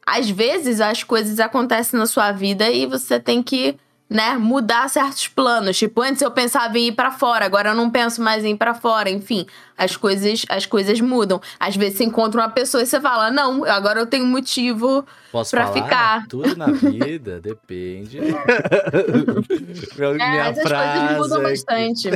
às vezes as coisas acontecem na sua vida e você tem que, né, mudar certos planos. Tipo, antes eu pensava em ir pra fora, agora eu não penso mais em ir pra fora. Enfim, as coisas, as coisas mudam. Às vezes você encontra uma pessoa e você fala: "Não, agora eu tenho motivo Posso pra falar? ficar. Tudo na vida depende. É, as frase coisas mudam aqui. bastante.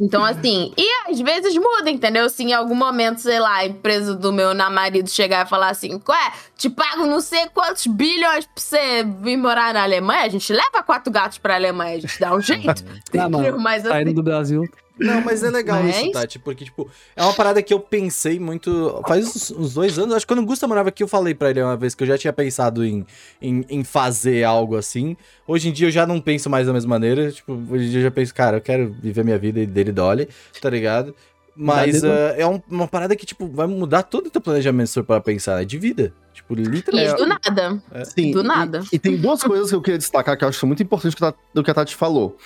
Então, assim, e às vezes muda, entendeu? Se em algum momento, sei lá, a empresa do meu marido chegar e falar assim, ué, te pago não sei quantos bilhões pra você vir morar na Alemanha, a gente leva quatro gatos pra Alemanha, a gente dá um jeito. Ah, mano, Mas assim, Saindo do Brasil. Não, mas é legal Mas- isso, Tati, porque, tipo, é uma parada que eu pensei muito. Faz uns, uns dois anos, acho que quando o Gusta morava aqui, eu falei pra ele uma vez que eu já tinha pensado em, em, em fazer algo assim. Hoje em dia eu já não penso mais da mesma maneira. Tipo, hoje em dia eu já penso, cara, eu quero viver minha vida e dele dole, tá ligado? Mas ah, é um- uma parada que, tipo, vai mudar todo o teu planejamento se for para pensar, né? De vida. Tipo, E literalmente. do nada. Sim, Do e- nada. E, tem duas coisas que eu queria destacar que eu acho muito importante do que a Tati falou.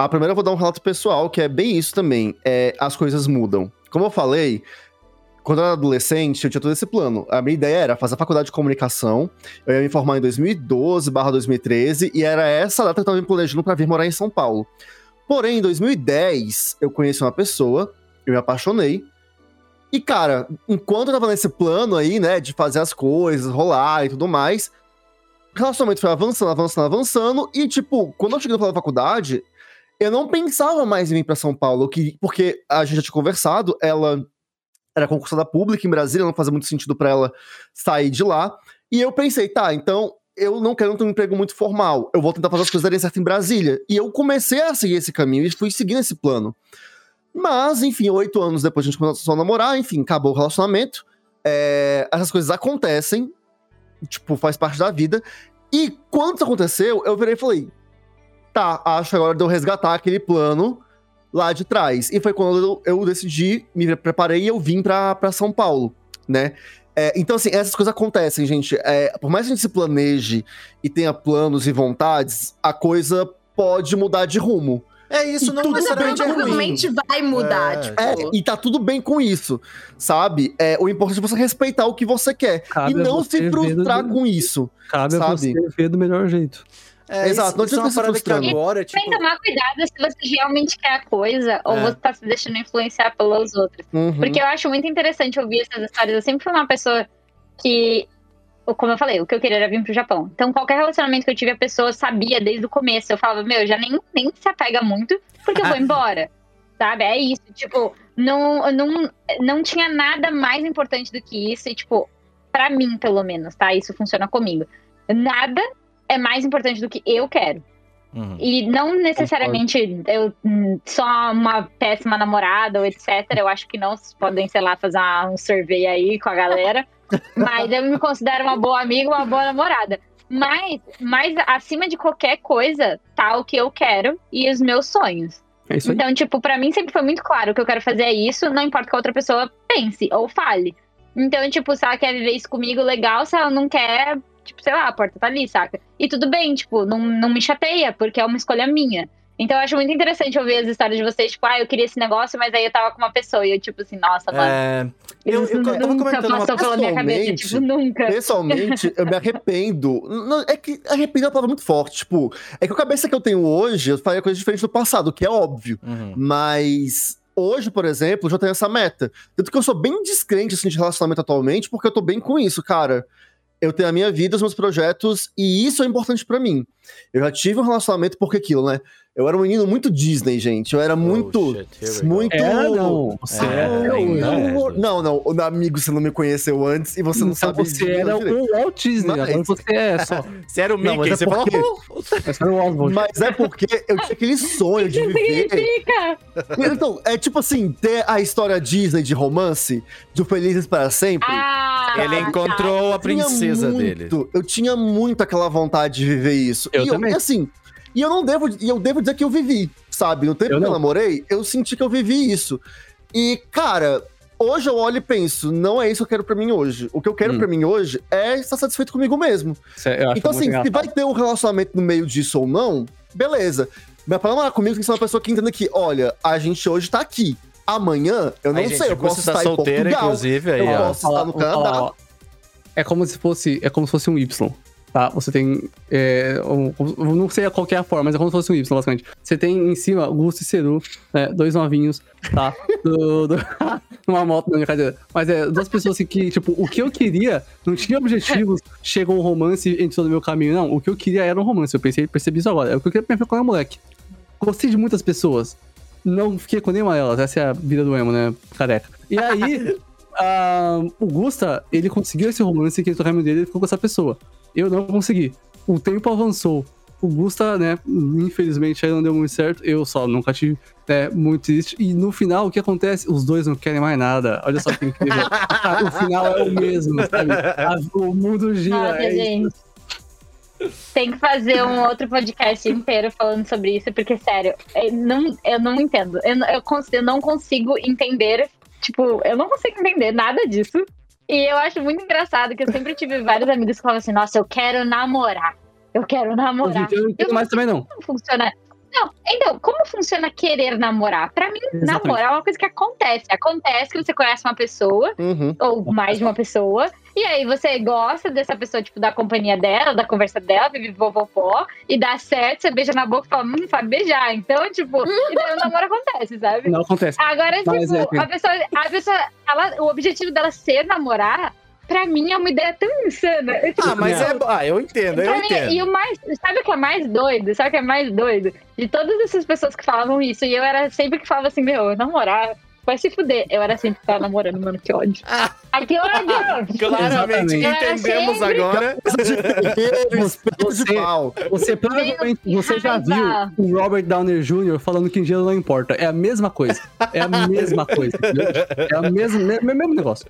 A primeira eu vou dar um relato pessoal, que é bem isso também. É, as coisas mudam. Como eu falei, quando eu era adolescente, eu tinha todo esse plano. A minha ideia era fazer a faculdade de comunicação. Eu ia me formar em 2012 barra 2013, e era essa data que eu tava me planejando pra vir morar em São Paulo. Porém, em 2010, eu conheci uma pessoa, eu me apaixonei. E, cara, enquanto eu tava nesse plano aí, né, de fazer as coisas, rolar e tudo mais, o relacionamento foi avançando, avançando, avançando. E, tipo, quando eu cheguei na faculdade, eu não pensava mais em vir pra São Paulo, que, porque a gente já tinha conversado, ela era concursada pública em Brasília, não fazia muito sentido pra ela sair de lá. E eu pensei, tá, então eu não quero ter um emprego muito formal, eu vou tentar fazer as coisas darem certo em Brasília. E eu comecei a seguir esse caminho e fui seguindo esse plano. Mas, enfim, oito anos depois a gente começou a namorar, enfim, acabou o relacionamento. É, essas coisas acontecem, tipo, faz parte da vida. E quando isso aconteceu, eu virei e falei: tá, acho agora de eu resgatar aquele plano lá de trás. E foi quando eu, eu decidi, me preparei e eu vim pra, pra São Paulo, né? É, então, assim, essas coisas acontecem, gente. É, por mais que a gente se planeje e tenha planos e vontades, a coisa pode mudar de rumo. É isso, E não necessariamente é ruim. vai mudar, É, tipo. É, e tá tudo bem com isso, sabe? É, o importante é você respeitar o que você quer. Cabe e a não se frustrar do- com isso. Cabe a Sabe? você ver do melhor jeito. É, Exato, não é adianta uma parada que agora, tipo... Tem que tomar cuidado se você realmente quer a coisa ou É. você tá se deixando influenciar pelos outros. Uhum. Porque eu acho muito interessante ouvir essas histórias. Eu sempre fui uma pessoa que, como eu falei, o que eu queria era vir pro Japão. Então, qualquer relacionamento que eu tive, a pessoa sabia desde o começo. Eu falava, meu, já nem, nem se apega muito, porque eu vou embora. Sabe? É isso. Tipo, não, não, não tinha nada mais importante do que isso. E, tipo, pra mim, pelo menos, tá? Isso funciona comigo. Nada é mais importante do que eu quero. Uhum. E não necessariamente eu hum, só uma péssima namorada ou etc. Eu acho que não, vocês podem, sei lá, fazer um survey aí com a galera. Mas eu me considero uma boa amiga, uma boa namorada. Mas, mas acima de qualquer coisa, tá o que eu quero e os meus sonhos. É isso aí. Então, tipo, pra mim sempre foi muito claro o que eu quero fazer é isso, não importa que a outra pessoa pense ou fale. Então, tipo, se ela quer viver isso comigo, legal. Se ela não quer, tipo, sei lá, a porta tá ali, saca? E tudo bem, tipo, não, não me chateia, porque é uma escolha minha. Então, eu acho muito interessante ouvir as histórias de vocês, tipo, ah, eu queria esse negócio, mas aí eu tava com uma pessoa. E eu, tipo assim, nossa, mano. É, eu- isso eu tava nunca comentando uma- pela minha cabeça, pessoalmente, tipo, nunca. Pessoalmente, eu me arrependo. Não, é que arrependo é uma palavra muito forte. Tipo, é que a cabeça que eu tenho hoje, eu faria coisa diferente do passado, que é óbvio. uhum. Mas hoje, por exemplo, eu já tenho essa meta. Tanto que eu sou bem descrente assim, de relacionamento atualmente, porque eu tô bem com isso, cara. Eu tenho a minha vida, os meus projetos, e isso é importante pra mim. Eu já tive um relacionamento porque aquilo, né? Eu era um menino muito Disney, gente. Eu era muito. Oh, shit, muito. É, não. Você Eu- ainda eu- gente. não, não, o amigo você não me conheceu antes e você não então sabe você era o Walt Disney, Mas- agora você é só. Você era o Não, Mickey, mas é você porque- falou... Você era o Oswald. Mas é porque eu tinha aquele sonho de viver. Significa. Então, é tipo assim, ter a história Disney de romance, de Felizes para Sempre. Ah, Ele encontrou a princesa dele. muito, Eu tinha muito aquela vontade de viver isso. Eu e também. e assim, e eu não devo, e eu devo dizer que eu vivi, sabe? No tempo Eu que eu namorei, eu senti que eu vivi isso. E, cara, hoje eu olho e penso, não é isso que eu quero pra mim hoje. O que eu quero Hum. pra mim hoje é estar satisfeito comigo mesmo. Você- eu acho Então, assim, se engraçado. vai ter um relacionamento no meio disso ou não, beleza. Mas pra namorar comigo tem que ser uma pessoa que entenda que, olha, a gente hoje tá aqui. Amanhã, eu não Aí, sei, gente, eu posso tá estar solteira, em Portugal. inclusive, aí, eu ó. posso estar no Canadá. É como se fosse, é como se fosse um Y, tá? Você tem, é, um- não sei qual que é a forma, mas é como se fosse um Y, basicamente. Você tem em cima Gusto e Ceru, né, dois novinhos, tá? Do, do- numa moto, não, brincadeira. Mas é, duas pessoas assim que, tipo, o que eu queria não tinha objetivos, chegou um romance e entrou no meu caminho, não. O que eu queria era um romance, eu pensei, percebi isso agora. É o que eu queria pra minha quando eu era moleque. Gostei de muitas pessoas. Não fiquei com nenhuma delas. Essa é a vida do emo, né? Careca. E aí, ah, o Gusta, ele conseguiu esse romance que entrou no caminho dele e ficou com essa pessoa. Eu não consegui. O tempo avançou. O Gusta, né, infelizmente aí não deu muito certo. Eu só nunca tive, né, muito triste. E no final, o que acontece? Os dois não querem mais nada. Olha só que incrível. O final é o mesmo, sabe? O mundo gira. Nossa, é gente. tem que fazer um outro podcast inteiro falando sobre isso, porque, sério, eu não, eu não entendo. Eu, eu, eu não consigo entender, tipo, eu não consigo entender nada disso. E eu acho muito engraçado que eu sempre tive vários amigos que falavam assim: nossa, eu quero namorar. Eu quero namorar. Eu não entendo mais também, não. Como funciona? Não, então, como funciona querer namorar? Pra mim, Exatamente. namorar é uma coisa que acontece. Acontece que você conhece uma pessoa, Uhum. ou mais de uma pessoa, e aí você gosta dessa pessoa, tipo, da companhia dela, da conversa dela, vive vovopó, e dá certo, você beija na boca e fala, hum, sabe beijar. Então, tipo, e daí o namoro acontece, sabe? Não acontece. Agora, Mas tipo, a pessoa, a pessoa ela, o objetivo dela ser namorar, pra mim é uma ideia tão insana. Eu, tipo, Ah, mas é. Ah, eu entendo, eu mim, entendo. e o mais. Sabe o que é mais doido? Sabe o que é mais doido? De todas essas pessoas que falavam isso, e eu era sempre que falava assim, meu, namorar, vai se fuder. Eu era sempre que tava namorando, mano, que ódio. Ah. Ai, que ódio! Claramente entendemos sempre- agora. Você-. Você provavelmente você já viu o Robert Downer Jr. falando que dinheiro não importa. É a mesma coisa. É a mesma coisa. entendeu? É o mesmo, me- mesmo negócio.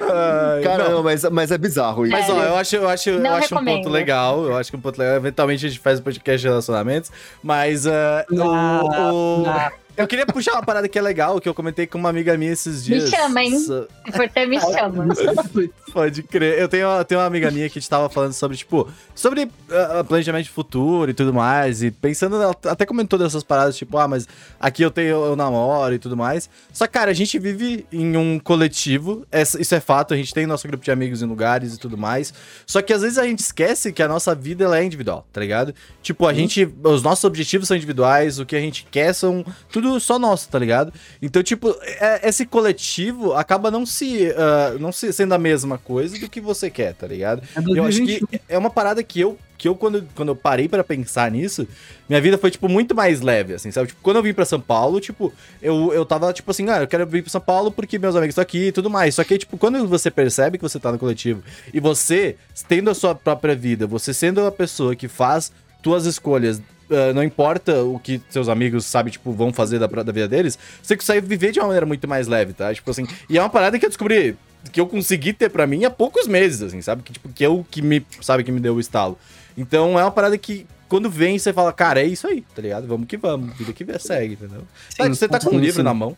Ai, Cara, não. mas, mas é bizarro isso. Mas ó, eu acho, eu acho, eu acho um ponto legal. Eu acho que um ponto legal. Eventualmente a gente faz um podcast de relacionamentos. Mas o- Não, o- não. Eu queria puxar uma parada que é legal, que eu comentei com uma amiga minha esses Me dias. chama, hein? So- ter, me chama. Pode crer. Eu tenho, eu tenho uma amiga minha que a gente tava falando sobre, tipo, sobre ah, planejamento de futuro e tudo mais. E pensando, ela até comentou dessas paradas, tipo, ah, mas aqui eu tenho, eu namoro e tudo mais. Só que, cara, a gente vive em um coletivo, essa- isso é fato, a gente tem nosso grupo de amigos em lugares e tudo mais. Só que às vezes a gente esquece que a nossa vida ela é individual, tá ligado? Tipo, a gente. Os nossos objetivos são individuais, o que a gente quer são tudo só nosso, tá ligado? Então, tipo, é- esse coletivo acaba não se. ah, não se sendo a mesma coisa do que você quer, tá ligado? É Eu acho 2021. que é uma parada que eu, que eu quando, quando eu parei pra pensar nisso, minha vida foi, tipo, muito mais leve, assim, sabe? Tipo, quando eu vim pra São Paulo, tipo, eu, eu tava, tipo assim, ah, eu quero vir pra São Paulo porque meus amigos estão aqui e tudo mais. Só que, tipo, quando você percebe que você tá no coletivo e você, tendo a sua própria vida, você sendo a pessoa que faz tuas escolhas, ah, não importa o que seus amigos, sabe, tipo, vão fazer da, da vida deles, você consegue viver de uma maneira muito mais leve, tá? Tipo assim, e é uma parada que eu descobri que eu consegui ter pra mim há poucos meses, assim, sabe? Que, tipo, que é o que me, sabe, que me deu o estalo. Então é uma parada que quando vem, você fala, cara, é isso aí, tá ligado? Vamos que vamos, vida que segue, entendeu? Sabe, você tá com um sim, livro sim. na mão.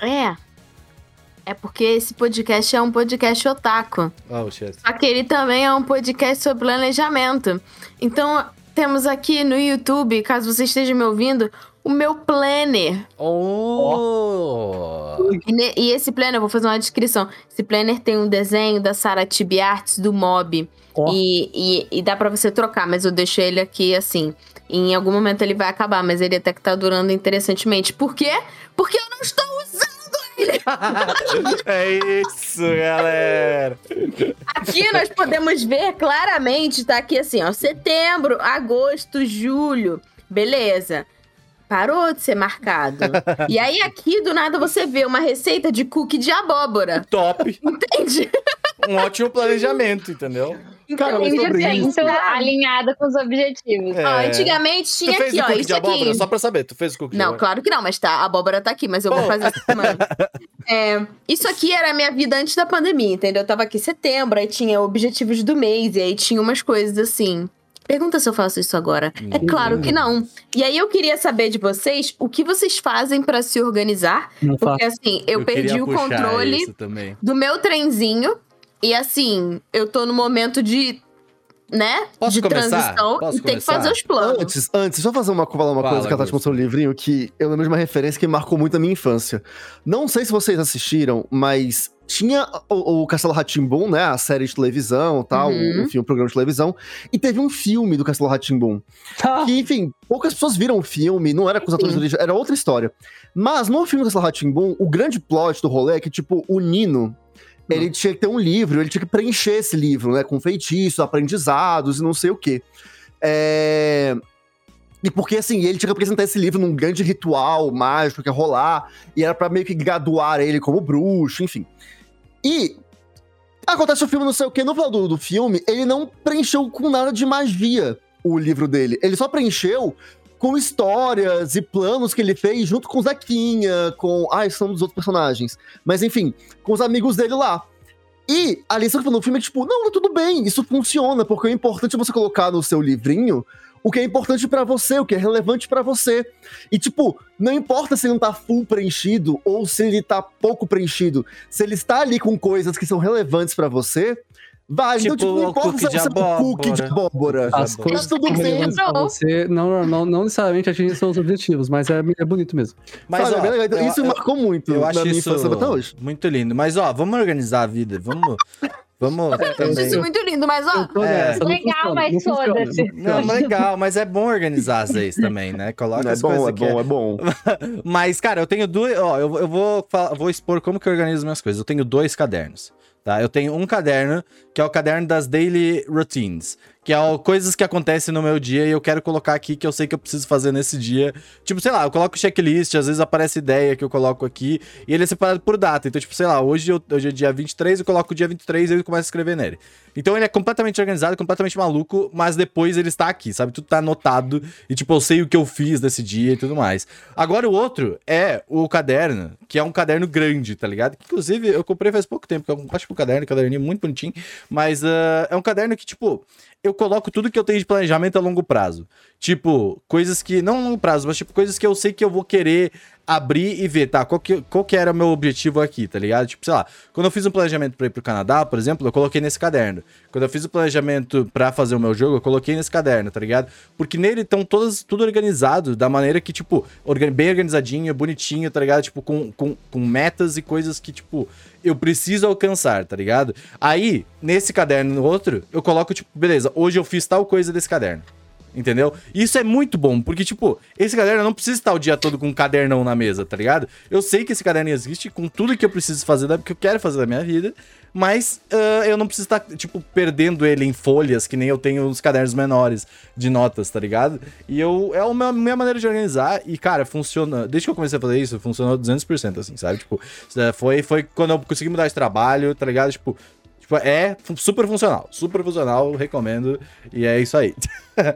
É. É porque esse podcast é um podcast otaku. Oh, shit. Só que ele também é um podcast sobre planejamento. Então, temos aqui no YouTube, caso você esteja me ouvindo, o meu planner. Oh! E, e esse planner, eu vou fazer uma descrição. Esse planner tem um desenho da Sarah Tibi Arts do Mob. Ó. E, e, e dá pra você trocar, mas eu deixo ele aqui assim. Em algum momento ele vai acabar, mas ele até que tá durando interessantemente. Por quê? Porque eu não estou usando! é isso, galera! Aqui nós podemos ver claramente, tá aqui assim, ó. Setembro, agosto, julho. Beleza. Parou de ser marcado. e aí aqui, do nada, você vê uma receita de cookie de abóbora. Top! Entende? Um ótimo planejamento, entendeu? Cara, mas sobre isso. 100% alinhada com os objetivos. É. Ó, antigamente tinha aqui, ó. Isso abóbora? aqui. Só pra saber, tu fez o cookie Não, claro que não, mas tá, a abóbora tá aqui, mas eu vou Pô. fazer essa semana. É, isso aqui era a minha vida antes da pandemia, entendeu? Eu tava aqui em setembro, aí tinha objetivos do mês, e aí tinha umas coisas assim. Pergunta se eu faço isso agora. É claro que não. E aí eu queria saber de vocês o que vocês fazem pra se organizar. Não faço. Porque assim, eu, perdi queria o controle do meu trenzinho. E assim, eu tô no momento de. Né? Posso de começar? transição Posso e tem que fazer os planos. Antes, antes, deixa eu fazer uma, falar uma Fala, coisa que a Tati Augusto. mostrou no livrinho, que eu lembro de uma referência que marcou muito a minha infância. Não sei se vocês assistiram, mas tinha o, o Castelo Ratimbum, né? A série de televisão tal, Uhum. enfim, o programa de televisão. E teve um filme do Castelo Ratimbum. Tá. Que, enfim, poucas pessoas viram o filme, não era com os atores originais, era outra história. Mas no filme do Castelo Ratimbum, o grande plot do rolê é que, tipo, o Nino. Ele tinha que ter um livro, ele tinha que preencher esse livro, né? Com feitiços, aprendizados e não sei o quê. É... E porque, assim, ele tinha que apresentar esse livro num grande ritual mágico que ia rolar, e era pra meio que graduar ele como bruxo, enfim. E acontece o filme, não sei o quê, no final do, do filme, ele não preencheu com nada de magia o livro dele. Ele só preencheu com histórias e planos que ele fez junto com o Zequinha, com. Ai, são dos outros personagens. Mas enfim, com os amigos dele lá. E a lição que eu no filme é que, tipo, não, tá tudo bem, isso funciona, porque o importante é você colocar no seu livrinho o que é importante para você, o que é relevante para você. E, tipo, não importa se ele não tá full preenchido ou se ele tá pouco preenchido, se ele está ali com coisas que são relevantes para você, Vai, Tipo então, tipo, não o importa se de você é um cookie de abóbora. As coisas tudo bem, pra não. você não, não, não necessariamente atingem seus objetivos, mas é, é bonito mesmo. Mas, Sabe, ó, é legal. Então, eu- isso eu- marcou muito Eu acho minha isso até hoje. muito lindo. Mas, ó, vamos organizar a vida. Vamos. Vamos isso muito lindo, mas ó. Tô É. não Legal, funciona, mas não foda-se. não. Não, legal, mas é bom organizar às vezes também, né? Coloca É as bom, coisas é que bom, é bom. Mas, cara, eu tenho duas. Ó, eu, eu vou, vou expor como que eu organizo minhas coisas. Eu tenho dois cadernos. Tá? Eu tenho um caderno, que é o caderno das daily routines, que é o, coisas que acontecem no meu dia e eu quero colocar aqui que eu sei que eu preciso fazer nesse dia. Tipo, sei lá, eu coloco checklist, às vezes aparece ideia que eu coloco aqui, e ele é separado por data. Então, tipo, sei lá, hoje, eu, hoje é dia 23, eu coloco o dia 23 e eu começo a escrever nele. Então ele é completamente organizado, completamente maluco, mas depois ele está aqui, sabe? Tudo tá anotado e, tipo, eu sei o que eu fiz nesse dia e tudo mais. Agora o outro é o caderno, que é um caderno grande, tá ligado? Que, inclusive, eu comprei faz pouco tempo, que é um ótimo caderno, um caderninho muito bonitinho, mas ah, é um caderno que, tipo, eu coloco tudo que eu tenho de planejamento a longo prazo. Tipo, coisas que. Não a longo prazo, mas tipo, coisas que eu sei que eu vou querer abrir e ver, tá? Qual que, qual que era o meu objetivo aqui, tá ligado? Tipo, sei lá, quando eu fiz um planejamento pra ir pro Canadá, por exemplo, eu coloquei nesse caderno. Quando eu fiz o planejamento pra fazer o meu jogo, eu coloquei nesse caderno, tá ligado? Porque nele estão todas, tudo organizado da maneira que, tipo, bem organizadinho, bonitinho, tá ligado? Tipo, com, com, com metas e coisas que, tipo, eu preciso alcançar, tá ligado? Aí, nesse caderno no outro, eu coloco, tipo, beleza, hoje eu fiz tal coisa desse caderno. Entendeu? Isso é muito bom, porque, tipo, esse caderno eu não precisa estar o dia todo com um cadernão na mesa, tá ligado? Eu sei que esse caderno existe com tudo que eu preciso fazer, que eu quero fazer da minha vida, mas ah, eu não preciso estar, tipo, perdendo ele em folhas, que nem eu tenho os cadernos menores de notas, tá ligado? E eu, é a minha, maneira de organizar, e, cara, funciona. Desde que eu comecei a fazer isso, funcionou 200%, assim, sabe? Tipo, eh, foi, foi quando eu consegui mudar de trabalho, tá ligado? Tipo, Tipo, é super funcional. Super funcional, recomendo. E é isso aí.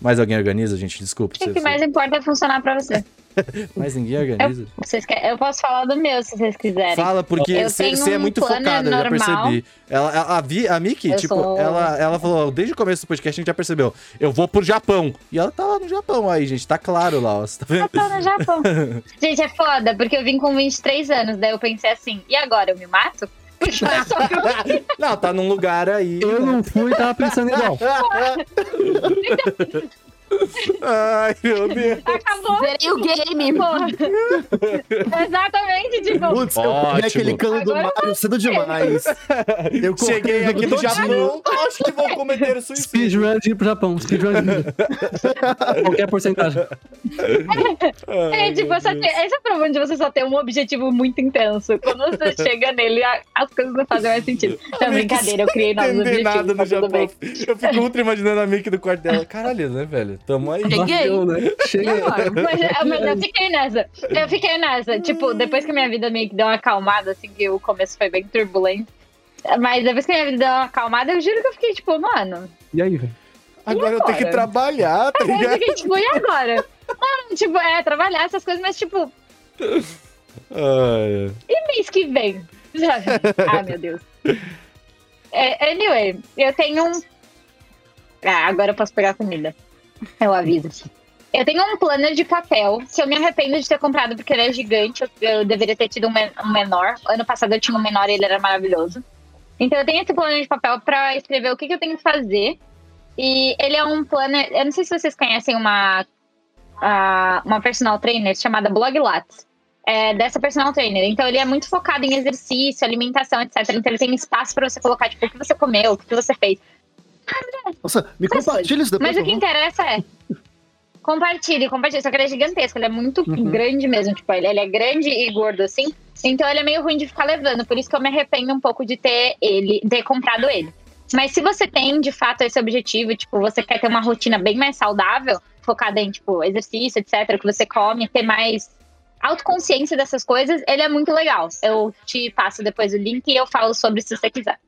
mais alguém organiza, gente? Desculpa. O que, que mais importa é funcionar pra você. Mais ninguém organiza. Vocês querem- Eu posso falar do meu, se vocês quiserem. Fala, porque Eu você é um muito planner focada, eu já normal. percebi. Ela, a, a, Vi- a Miki, Eu tipo, sou- ela, ela falou, desde o começo do podcast a gente já percebeu, eu vou pro Japão. E ela tá lá no Japão aí, gente, tá claro lá, ó. Você tá vendo? Eu tô no Japão. Gente, é foda, porque eu vim com 23 anos, daí eu pensei assim, e agora, eu me mato? Porque é só que eu Não, tá num lugar aí. Eu né? não fui e tava pensando igual. Ai, meu Deus. acabou. Zerei o game. Porra. Exatamente, tipo, Putz, eu Ótimo. peguei aquele cano do Agora Mario cedo demais. Eu Cheguei aqui no. Japão, acho que vou cometer suicídio. Speedrun de ir pro Japão. Speedrun de. Qualquer porcentagem. é, tipo, só tem, esse é o problema de você só ter um objetivo muito intenso. Quando você chega nele, as coisas não fazem mais sentido. Então, brincadeira, eu criei novos objetivos, nada tá no. Japão. Eu fico ultra imaginando a Mickey do quarto dela. Caralho, né, velho? Tamo aí. Cheguei. Bateu, né? Agora? Mas, é, mas eu fiquei nessa. Eu fiquei nessa. Tipo, depois que a minha vida meio que deu uma acalmada, assim, que o começo foi bem turbulento. Mas depois que a minha vida deu uma acalmada, eu juro que eu fiquei, tipo, mano. E aí, velho? Agora eu tenho que agora? trabalhar, tá Eu ligado? fiquei, tipo, e agora? Não, tipo, é, trabalhar essas coisas, mas, tipo, Ai, e mês que vem? Ah, meu Deus. É, anyway, eu tenho um. Ah, agora eu posso pegar comida. Eu aviso. Eu tenho um planner de papel que eu me arrependo de ter comprado porque ele é gigante. Eu, eu deveria ter tido um, men- um menor. Ano passado eu tinha um menor e ele era maravilhoso. Então eu tenho esse planner de papel pra escrever o que, que eu tenho que fazer. E ele é um planner. Eu não sei se vocês conhecem uma, a- uma personal trainer chamada Blog é, dessa personal trainer. Então ele é muito focado em exercício, alimentação, etc. Então ele tem espaço pra você colocar, tipo, o que você comeu, o que você fez. Nossa, me Essas compartilha isso depois, Mas o que interessa é. Compartilhe, compartilhe. Só que ele é gigantesco, ele é muito Uhum. grande mesmo. Tipo, ele, ele é grande e gordo assim. Então ele é meio ruim de ficar levando. Por isso que eu me arrependo um pouco de ter ele, ter comprado ele. Mas se você tem, de fato, esse objetivo, tipo, você quer ter uma rotina bem mais saudável, focada em, tipo, exercício, etc., que você come, ter mais autoconsciência dessas coisas, ele é muito legal. Eu te passo depois o link e eu falo sobre se você quiser.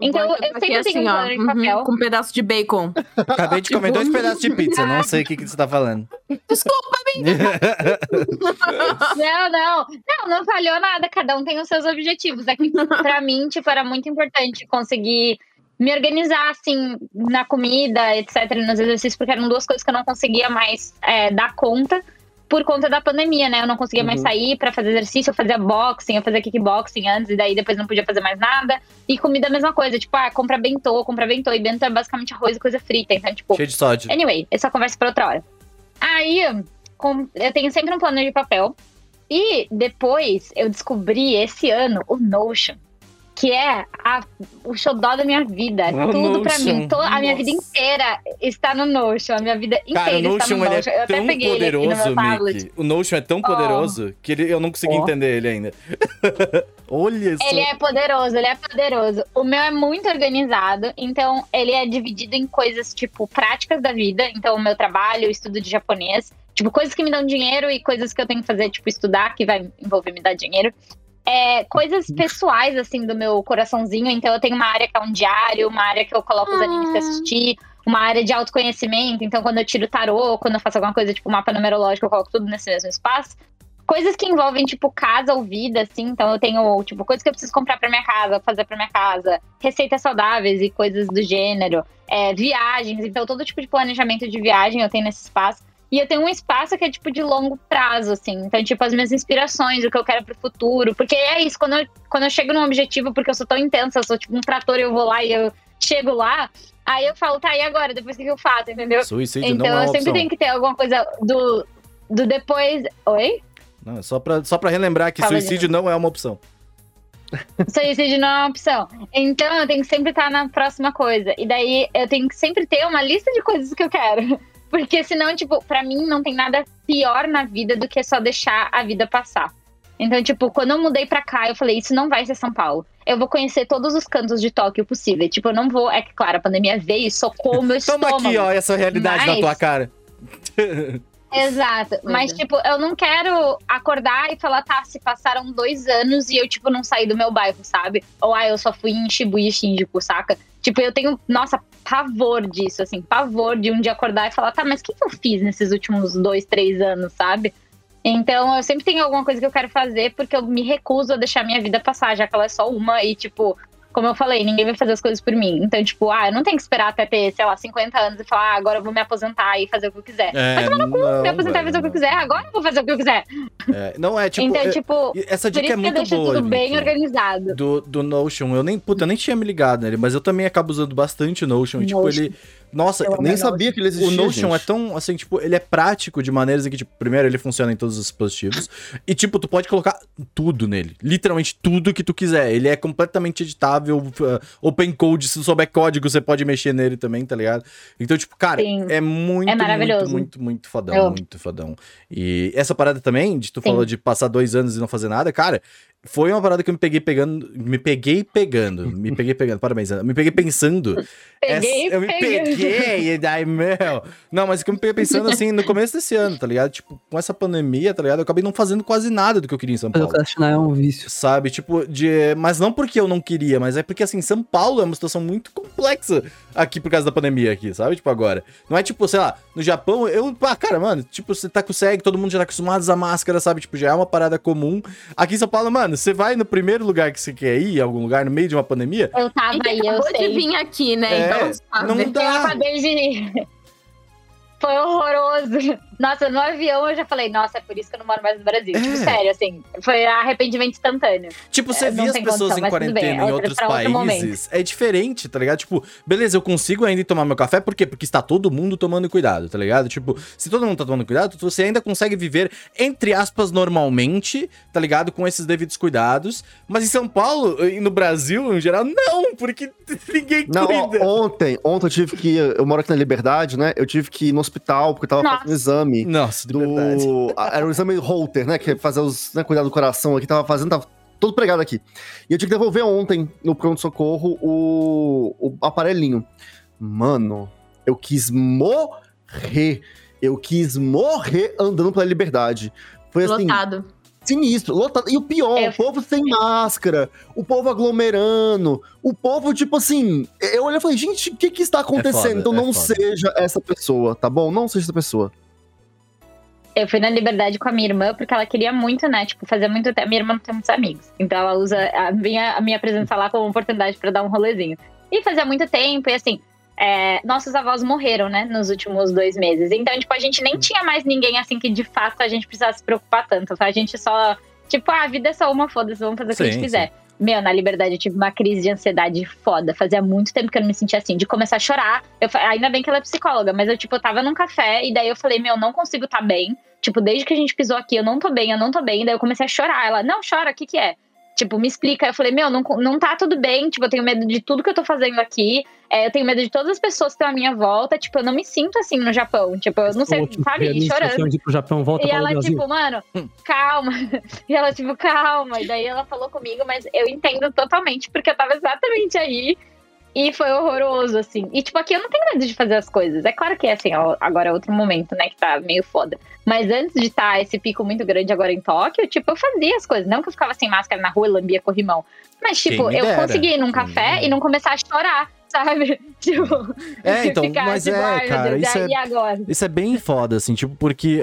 Então, eu tô sempre aqui tenho um plano de uhum, papel. com um pedaço de bacon. Acabei de comer dois pedaços de pizza, não sei o que, que você tá falando. Desculpa, Não, não. Não, não falhou nada. Cada um tem os seus objetivos. É que pra mim, tipo, era muito importante conseguir me organizar, assim, na comida, etc., nos exercícios, porque eram duas coisas que eu não conseguia mais é, dar conta por conta da pandemia, né? Eu não conseguia mais Uhum. sair pra fazer exercício, eu fazia boxing, eu fazia kickboxing antes, e daí depois não podia fazer mais nada. E comida a mesma coisa, tipo, ah, compra bentô, compra bentô, e bentô é basicamente arroz e coisa frita, então, tipo, Cheio de sódio. Anyway, essa conversa para outra hora. Aí, com- eu tenho sempre um plano de papel. E depois eu descobri esse ano o Notion, que é a- o xodó da minha vida. Tudo pra Notion. mim. to- a minha vida inteira está no Notion. A minha vida inteira Cara, o está no ele Notion. é eu até peguei ele aqui no poderoso, meu tablet. Mickey. O Notion é tão poderoso que ele- eu não consegui Ó. entender ele ainda. Olha só. Ele é poderoso, ele é poderoso. O meu é muito organizado, então ele é dividido em coisas, tipo, práticas da vida. Então, o meu trabalho, o estudo de japonês. Tipo, coisas que me dão dinheiro e coisas que eu tenho que fazer, tipo, estudar, que vai envolver me dar dinheiro. É, coisas pessoais, assim, do meu coraçãozinho. Então, eu tenho uma área que é um diário, uma área que eu coloco os animes que eu assisti, uma área de autoconhecimento. Então, quando eu tiro tarô, quando eu faço alguma coisa, tipo, mapa numerológico, eu coloco tudo nesse mesmo espaço coisas que envolvem, tipo, casa ou vida, assim. Então, eu tenho, tipo, coisas que eu preciso comprar pra minha casa, fazer pra minha casa, receitas saudáveis e coisas do gênero, é, viagens. Então, todo tipo de planejamento de viagem eu tenho nesse espaço. E eu tenho um espaço que é, tipo, de longo prazo, assim. Então, tipo, as minhas inspirações, o que eu quero pro futuro. Porque é isso, quando eu, quando eu chego num objetivo, porque eu sou tão intensa, eu sou, tipo, um trator, eu vou lá e eu chego lá. Aí eu falo, tá, e agora? Depois o que eu faço, entendeu? Suicídio Então, não é eu sempre tenho que ter alguma coisa do, do depois... Oi? Não, é só pra, só pra relembrar que Fala suicídio não é uma opção. Suicídio não é uma opção. Então eu tenho que sempre estar na próxima coisa. E daí eu tenho que sempre ter uma lista de coisas que eu quero. Porque senão, tipo, pra mim não tem nada pior na vida do que só deixar a vida passar. Então, tipo, quando eu mudei pra cá, eu falei, isso não vai ser São Paulo. Eu vou conhecer todos os cantos de Tóquio possível. Tipo, eu não vou. É que, claro, a pandemia veio e socou o meu Toma estômago. aqui, ó, essa realidade na Mas- tua cara. Exato. Mas, é. tipo, eu não quero acordar e falar, tá, se passaram dois anos e eu, tipo, não saí do meu bairro, sabe? Ou, ah, eu só fui em Shibuya e Shinjuku, saca? Tipo, eu tenho, nossa, pavor disso, assim, pavor de um dia acordar e falar, tá, mas o que, que eu fiz nesses últimos dois, três anos, sabe? Então, eu sempre tenho alguma coisa que eu quero fazer porque eu me recuso a deixar minha vida passar, já que ela é só uma e, tipo, como eu falei, ninguém vai fazer as coisas por mim. Então, tipo, ah, eu não tenho que esperar até ter, sei lá, 50 anos e falar, ah, agora eu vou me aposentar e fazer o que eu quiser. É, não, me aposentar e fazer o que eu quiser, agora eu vou fazer o que eu quiser. é, não é, tipo... então, é- tipo, essa dica é eu muito deixo boa, tudo bem organizado. do, do Notion. Eu nem, puta, eu nem tinha me ligado nele, mas eu também acabo usando bastante o Notion. E, tipo, Notion. ele. Nossa, Eu Nem sabia que ele existia, o Notion gente. é tão, assim, tipo, ele é prático de maneiras em que, tipo, primeiro ele funciona em todos os dispositivos. e, tipo, tu pode colocar tudo nele. Literalmente tudo que tu quiser. Ele é completamente editável, uh, open code, se tu souber código, você pode mexer nele também, tá ligado? Então, tipo, cara, Sim. é muito, É maravilhoso. muito, muito, muito fodão, Eu muito fodão. E essa parada também, de tu Sim. falou de passar dois anos e não fazer nada, cara, foi uma parada que eu me peguei pegando, me peguei pegando, me peguei pegando, parabéns, Ana, me peguei pensando Peguei, essa- eu me peguei. peguei, e daí, meu. Não, mas que eu me peguei pensando assim, no começo desse ano, tá ligado? Tipo, com essa pandemia, tá ligado? Eu acabei não fazendo quase nada do que eu queria em São Paulo. Procrastinar é um vício. Sabe? Tipo, de. Mas não porque eu não queria, mas é porque, assim, São Paulo é uma situação muito complexa aqui por causa da pandemia aqui, sabe? Tipo, agora. Não é tipo, sei lá, no Japão, eu. Ah, cara, mano, tipo, você tá com o SEG, todo mundo já tá acostumado a usar máscara, sabe? Tipo, já é uma parada comum. Aqui em São Paulo, mano, você vai no primeiro lugar que você quer ir, algum lugar, no meio de uma pandemia. Eu tava E que aí, eu acabou de sei. vir aqui, né? É, então, sabe? não Eu dá. acabei de. Foi horroroso. Nossa, no avião eu já falei, nossa, é por isso que eu não moro mais no Brasil. É. Tipo, sério, assim. Foi arrependimento instantâneo. Tipo, você É, via as pessoas condição, em bem, quarentena é em outros países. É diferente, tá ligado? Tipo, beleza, eu consigo ainda ir tomar meu café, por quê? Porque está todo mundo tomando cuidado, tá ligado? Tipo, se todo mundo tá tomando cuidado, você ainda consegue viver, entre aspas, normalmente, tá ligado? Com esses devidos cuidados. Mas em São Paulo e no Brasil, em geral, não, porque ninguém Não, cuida. ontem, ontem eu tive que. ir- Eu moro aqui na Liberdade, né? Eu tive que ir no hospital, porque eu tava Nossa. fazendo exame. Nossa, de verdade. do. a- Era o exame Holter, né? Que é fazer os. Né, cuidar do coração aqui, tava fazendo, tava todo pregado aqui. E eu tive que devolver ontem no pronto-socorro o, o aparelhinho. Mano, eu quis morrer. Eu quis morrer andando pela liberdade. Foi assim, Lotado. sinistro, lotado. E o pior, É. o povo sem máscara, o povo aglomerando, o povo, tipo assim. Eu olhei e falei, gente, o que que está acontecendo? foda, então é não foda. seja essa pessoa, tá bom? Não seja essa pessoa. Eu fui na Liberdade com a minha irmã porque ela queria muito, né? Tipo, fazer muito tempo. Minha irmã não tem muitos amigos. Então ela usa a minha, a minha presença lá como oportunidade pra dar um rolezinho. E fazia muito tempo, e assim. é, nossos avós morreram, né, nos últimos dois meses. Então, tipo, a gente nem tinha mais ninguém assim que de fato a gente precisasse se preocupar tanto. A gente só, tipo, ah, a vida é só uma, foda-se, vamos fazer o que a Sim, gente quiser. Meu, na liberdade eu tive uma crise de ansiedade foda. Fazia muito tempo que eu não me sentia assim, de começar a chorar. Eu, ainda bem que ela é psicóloga, mas eu, tipo, eu tava num café e daí eu falei, meu, não consigo tá bem. Tipo, desde que a gente pisou aqui, eu não tô bem, eu não tô bem. Daí eu comecei a chorar. Ela, não, chora, o que que é? Tipo, me explica. Eu falei, meu, não, não tá tudo bem. Tipo, eu tenho medo de tudo que eu tô fazendo aqui. É, eu tenho medo de todas as pessoas que estão à minha volta. Tipo, eu não me sinto assim no Japão. Tipo, eu não sei, Outro sabe? pianista Chorando. sonho de ir pro Japão, volta E ela, tipo, mano, calma. E ela, tipo, calma. E daí ela falou comigo, mas eu entendo totalmente, porque eu tava exatamente aí. E foi horroroso, assim. E, tipo, aqui eu não tenho medo de fazer as coisas. É claro que, assim, ó, agora é outro momento, né, que tá meio foda. Mas antes de estar esse pico muito grande agora em Tóquio, tipo, eu fazia as coisas. Não que eu ficava sem máscara na rua e lambia corrimão. Mas, tipo, eu dera. consegui ir num café e não começar a chorar, sabe? Tipo, É, então, ficar, mas tipo, é, cara, Deus, isso é-? Isso é bem foda, assim, tipo, porque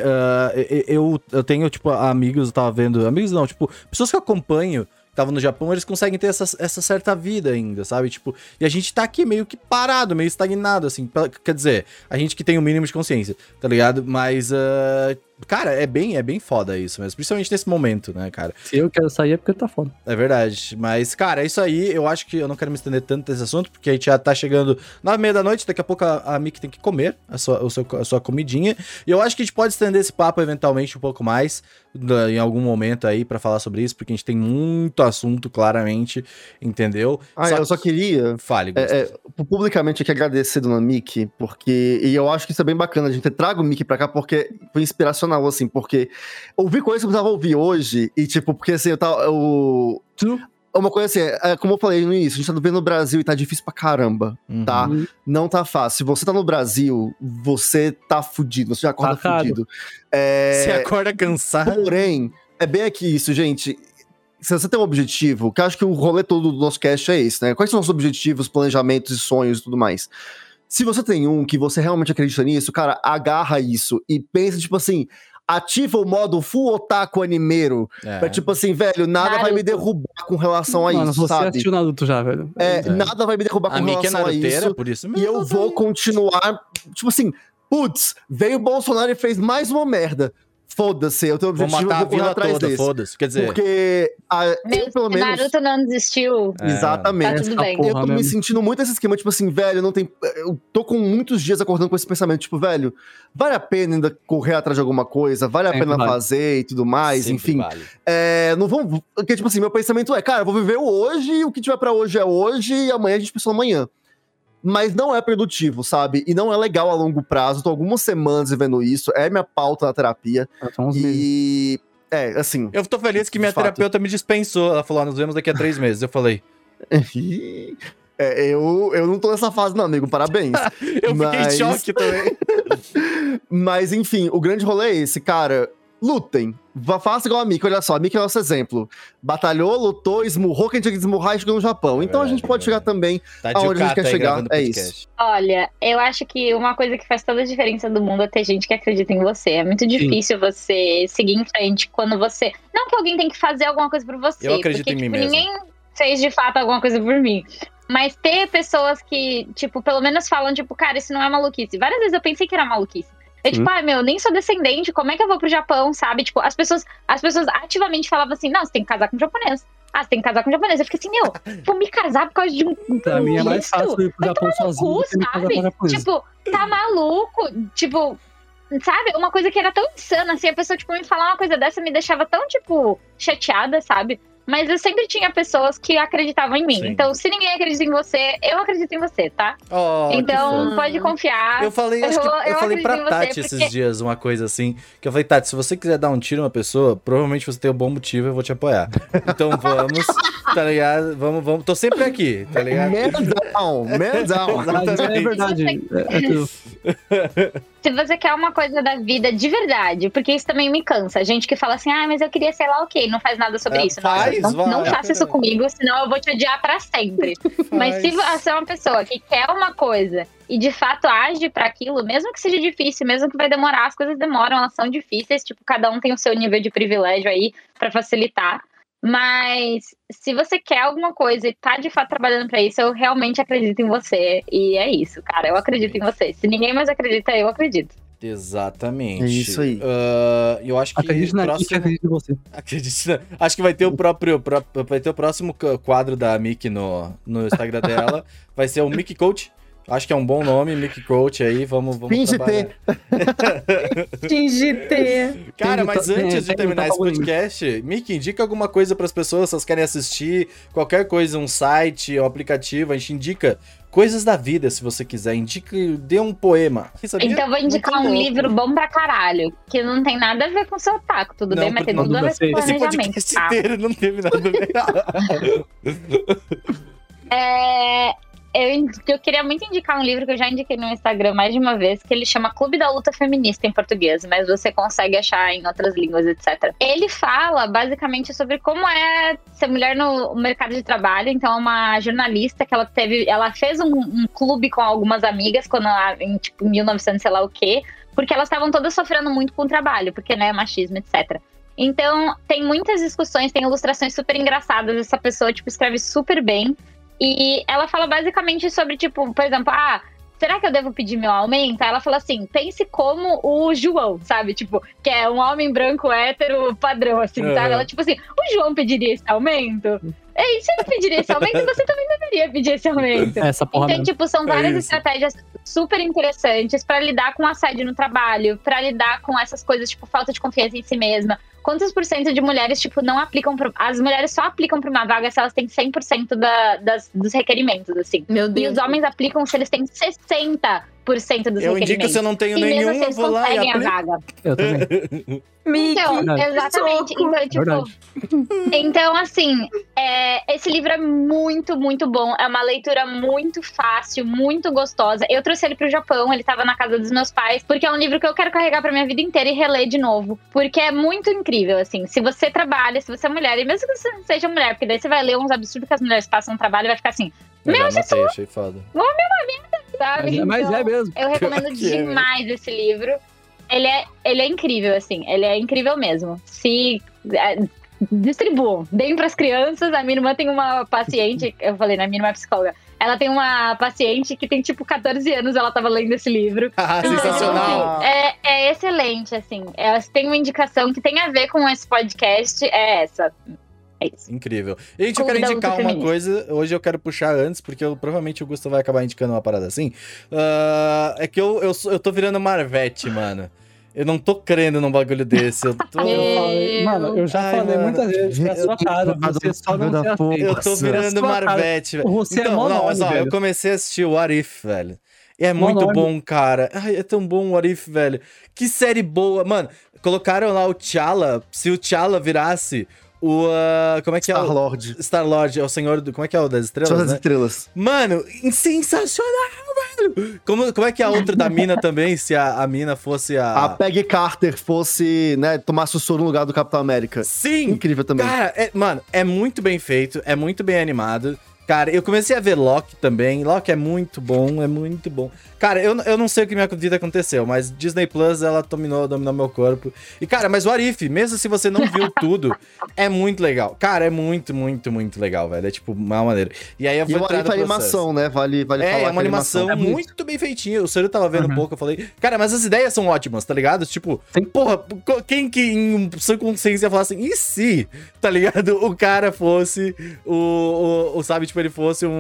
e- eu, eu tenho, tipo, amigos, eu tava vendo. Amigos não, tipo, pessoas que eu acompanho, estavam no Japão, eles conseguem ter essa, essa certa vida ainda, sabe? Tipo, e a gente tá aqui meio que parado, meio estagnado, assim. pela- Quer dizer, a gente que tem o mínimo de consciência, tá ligado? Mas, ah, cara, é bem, é bem foda isso mesmo. Principalmente nesse momento, né, cara? Se eu quero sair é porque tá foda. É verdade. Mas, cara, é isso aí. Eu acho que eu não quero me estender tanto nesse assunto, porque a gente já tá chegando nove e meia da noite. Daqui a pouco a, a Miki tem que comer a sua, o seu- a sua comidinha. E eu acho que a gente pode estender esse papo eventualmente um pouco mais em algum momento aí pra falar sobre isso, porque a gente tem muito assunto, claramente, entendeu? Ah, eu só queria Fale. É, é, publicamente aqui agradecer Dona Mickey, porque. E eu acho que isso é bem bacana. A gente traga o Mickey pra cá porque foi inspiracional, assim, porque ouvi coisas que eu precisava ouvir hoje, e tipo, porque assim, eu tava. Eu... Uma coisa assim, é, como eu falei no início, a gente tá vendo no Brasil e tá difícil pra caramba, Uhum. tá? Não tá fácil. Se você tá no Brasil, você tá fudido, você já acorda Tá fudido. É... Você acorda cansado. Porém, é bem aqui isso, gente. Se você tem um objetivo, que eu acho que o rolê todo do nosso cast é esse, né? Quais são os objetivos, planejamentos e sonhos e tudo mais? Se você tem um que você realmente acredita nisso, cara, agarra isso e pensa, tipo assim, ativa o modo full otaku animeiro. É. Pra, tipo assim, velho, nada vai me Naruto. derrubar com relação a Mano, isso, você sabe? assistiu Naruto já, velho. É, É. nada vai me derrubar a com é relação a naruteira, isso. por isso E mesmo. eu vou continuar, tipo assim, putz, veio o Bolsonaro e fez mais uma merda. Foda-se, eu tenho Vou objetivo, matar eu a vou correr vila atrás toda, desse. foda-se. Quer dizer, Porque a, eu, pelo menos. Naruto não desistiu. É, Exatamente. Tá tudo bem. Eu tô me mesmo. sentindo muito esse esquema, tipo assim, velho, não tem. Eu tô com muitos dias acordando com esse pensamento, tipo, velho, vale a pena ainda correr atrás de alguma coisa, vale a Sempre pena vale. fazer e tudo mais, sempre enfim. vale. É, não vamos. Porque, tipo assim, meu pensamento é, cara, eu vou viver o hoje, e o que tiver pra hoje é hoje, e amanhã a gente pensa no amanhã. Mas não é produtivo, sabe? E não é legal a longo prazo. Tô algumas semanas vivendo isso, é minha pauta na terapia. São uns meses. E. É, assim. Eu tô feliz que minha fato. terapeuta me dispensou. Ela falou, ah, nos vemos daqui a três meses. Eu falei, É, eu, eu não tô nessa fase, não, amigo. Parabéns. eu fiquei Mas- em choque também. Mas, enfim, o grande rolê é esse, cara. Lutem. Faça igual a Miki, olha só. A Miki é nosso exemplo. Batalhou, lutou, esmurrou quem tinha que esmurrar e chegou no Japão. É então a verdade, gente pode é chegar também. Tá de Aonde a gente quer aí chegar, é podcast. Olha, eu acho que uma coisa que faz toda a diferença do mundo é ter gente que acredita em você. É muito difícil você seguir em frente quando você. Não que alguém tem que fazer alguma coisa por você. Eu acredito porque, em mim tipo, mesmo. ninguém fez de fato alguma coisa por mim. Mas ter pessoas que, tipo, pelo menos falam, tipo, cara, isso não é maluquice. Várias vezes eu pensei que era maluquice. Eu, tipo, ah, meu, nem sou descendente, como é que eu vou pro Japão, sabe? Tipo, as pessoas, as pessoas ativamente falavam assim, não, você tem que casar com um japonês. Ah, você tem que casar com um japonês. Eu fiquei assim, meu, vou me casar por causa de um. Pra mim é mais fácil ir pro Japão sozinho cu, sabe? Tipo, tá maluco? Tipo, sabe? Uma coisa que era tão insana, assim, a pessoa, tipo, me falar uma coisa dessa me deixava tão, tipo, chateada, sabe? Mas eu sempre tinha pessoas que acreditavam em mim. Sim. Então, se ninguém acredita em você, eu acredito em você, tá? Oh, então, pode confiar. Eu falei, acho que eu- eu, eu falei pra Tati esses porque- dias uma coisa assim, que eu falei, Tati, se você quiser dar um tiro em uma pessoa, provavelmente você tem um bom motivo, eu vou te apoiar. Então vamos, tá ligado? Vamos, vamos, tô sempre aqui, tá ligado? Menos down, man down. É verdade. É, é. Se você quer uma coisa da vida de verdade, porque isso também me cansa. Gente que fala assim, ah, mas eu queria sei lá o quê, não faz nada sobre É, isso. Não, faz, não, vai. não faça isso comigo, senão eu vou te odiar pra sempre. Mas se você é uma pessoa que quer uma coisa e de fato age pra aquilo, mesmo que seja difícil, mesmo que vai demorar, as coisas demoram, elas são difíceis, tipo, cada um tem o seu nível de privilégio aí pra facilitar. Mas se você quer alguma coisa e tá de fato trabalhando pra isso, eu realmente acredito em você. E é isso, cara. Eu acredito em você. Se ninguém mais acredita, eu acredito. Exatamente. É isso aí. Ah, eu acho que Acredite na gente, próximo... acredite em você. Acredite na- Acho que vai ter o próprio. pró- Vai ter o próximo quadro da Mickey no, no Instagram dela. Vai ser o Mickey Coach. Acho que é um bom nome, Mickey Coach aí. Vamos, vamos Finge trabalhar. Finge ter. Cara, mas antes de terminar esse podcast, Mickey, indica alguma coisa pras pessoas, se elas querem assistir, qualquer coisa, um site, um aplicativo, a gente indica coisas da vida, se você quiser. Indica, dê um poema. Sabia? Então eu vou indicar Muito um louco. livro bom pra caralho, que não tem nada a ver com o seu taco, tudo Não, bem? Mas tem tudo a ver com Esse Esse planejamento. podcast tá? inteiro não teve nada a ver. É, eu, eu queria muito indicar um livro que eu já indiquei no Instagram mais de uma vez, que ele chama Clube da Luta Feminista em português, mas você consegue achar em outras línguas, etc. Ele fala basicamente sobre como é ser mulher no mercado de trabalho. Então, é uma jornalista que ela teve, ela fez um, um clube com algumas amigas quando ela, em tipo 1900, sei lá o quê, porque elas estavam todas sofrendo muito com o trabalho, porque né, machismo, etc. Então, tem muitas discussões, tem ilustrações super engraçadas. Essa pessoa, tipo, escreve super bem. E ela fala basicamente sobre, tipo, por exemplo, ah, será que eu devo pedir meu aumento? Aí ela fala assim: pense como o João, sabe? Tipo, que é um homem branco hétero padrão, assim, Uhum. sabe? Ela, tipo assim, o João pediria esse aumento? E se ele pediria esse aumento, você também deveria pedir esse aumento. Essa porra Então, mesmo. tipo, são É várias isso. estratégias super interessantes pra lidar com assédio no trabalho, pra lidar com essas coisas, tipo, falta de confiança em si mesma. Quantos por cento de mulheres, tipo, não aplicam pra... As mulheres só aplicam pra uma vaga se elas têm 100% da, das, dos requerimentos, assim. Meu E Deus. os homens aplicam se eles têm 60% dos Eu indico se eu não tenho e mesmo nenhum, assim eu vou lá e conseguem a vaga. Eu também. Então, exatamente. Então, tipo, Verdade. então, assim, é, esse livro é muito, muito bom. É uma leitura muito fácil, muito gostosa. Eu trouxe ele pro Japão, ele tava na casa dos meus pais, porque é um livro que eu quero carregar pra minha vida inteira e reler de novo. Porque é muito incrível, assim. Se você trabalha, se você é mulher, e mesmo que você não seja mulher, porque daí você vai ler uns absurdos que as mulheres passam no trabalho e vai ficar assim, Eu já matei, achei foda. Sabe? Mas, mas Então, é mesmo. Eu recomendo é mesmo. demais esse livro. Ele é, ele é incrível, assim. Ele é incrível mesmo. Se. é, distribuam. Deem pras crianças. A minha irmã tem uma paciente. Eu falei, né? Minha irmã é psicóloga. Ela tem uma paciente que tem, tipo, 14 anos. Ela tava lendo esse livro. Ah, Então, sensacional. assim, É, é excelente, assim. É, tem uma indicação que tem a ver com esse podcast, é essa. É isso. Incrível. E, gente, eu quero indicar uma coisa. Hoje eu quero puxar antes, porque eu, provavelmente o Gusto vai acabar indicando uma parada assim. Ah, é que eu, eu, eu tô virando Marvete, mano. Eu não tô crendo num bagulho desse. Eu tô. Eu mano, eu já Ai, falei mano. muitas vezes pra sua cara. Você só não se aceita. Eu tô virando. Marvete, velho. Você é Então, mó não, mas ó, eu velho. comecei a assistir o What If, velho. E é muito bom, cara. Ai, é tão bom o What If, velho. Que série boa. Mano, colocaram lá o T'Challa. Se o T'Challa virasse o. ah, como é que é? Star-Lord. Star-Lord, é o senhor do. Como é que é o das estrelas? São as né? estrelas. Mano, sensacional, velho! Como, como é que é a outra da mina também? Se a, a mina fosse a. A Peggy Carter fosse, né, tomasse o soro no lugar do Capitão América. Sim! Incrível também. Cara, é- mano, é muito bem feito, é muito bem animado. Cara, eu comecei a ver Loki também. Loki é muito bom, é muito bom. Cara, eu, eu não sei o que minha vida aconteceu, mas Disney Plus, ela dominou, dominou meu corpo. E, cara, mas o Arif, mesmo se você não viu tudo, é muito legal. Cara, é muito, muito, muito legal, velho. É tipo, uma maneira. E aí eu E vou o entrar Arif no é animação, né? Vale, vale falar É, que é uma animação É muito. muito bem feitinha. O senhor tava vendo um Uhum. pouco, eu falei, cara, mas as ideias são ótimas, tá ligado? Tipo, Sim. porra, quem que em sua consciência ia falar assim, e se, tá ligado? O cara fosse o, o, o sabe, tipo, ele fosse um,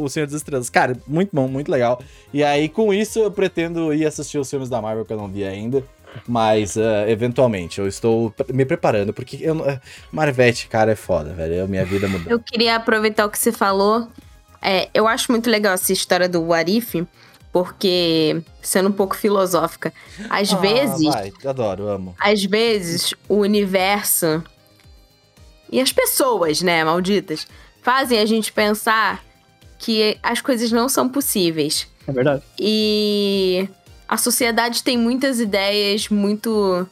o, o Senhor das Estrelas. Cara, muito bom, muito legal. E aí, com isso, eu pretendo ir assistir os filmes da Marvel que eu não vi ainda. Mas, eh, eventualmente, eu estou me preparando, porque eu, eh, Marvete, cara, é foda, velho. Eu- Minha vida mudou. Eu queria aproveitar o que você falou. É, eu acho muito legal essa história do Warif, porque, sendo um pouco filosófica, às Ah, vezes, Vai, adoro, amo. às vezes, o universo e as pessoas, né, malditas, fazem a gente pensar que as coisas não são possíveis. É verdade. E a sociedade tem muitas ideias muito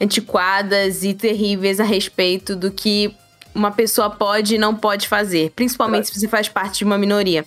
antiquadas e terríveis a respeito do que uma pessoa pode e não pode fazer, principalmente se você faz parte de uma minoria.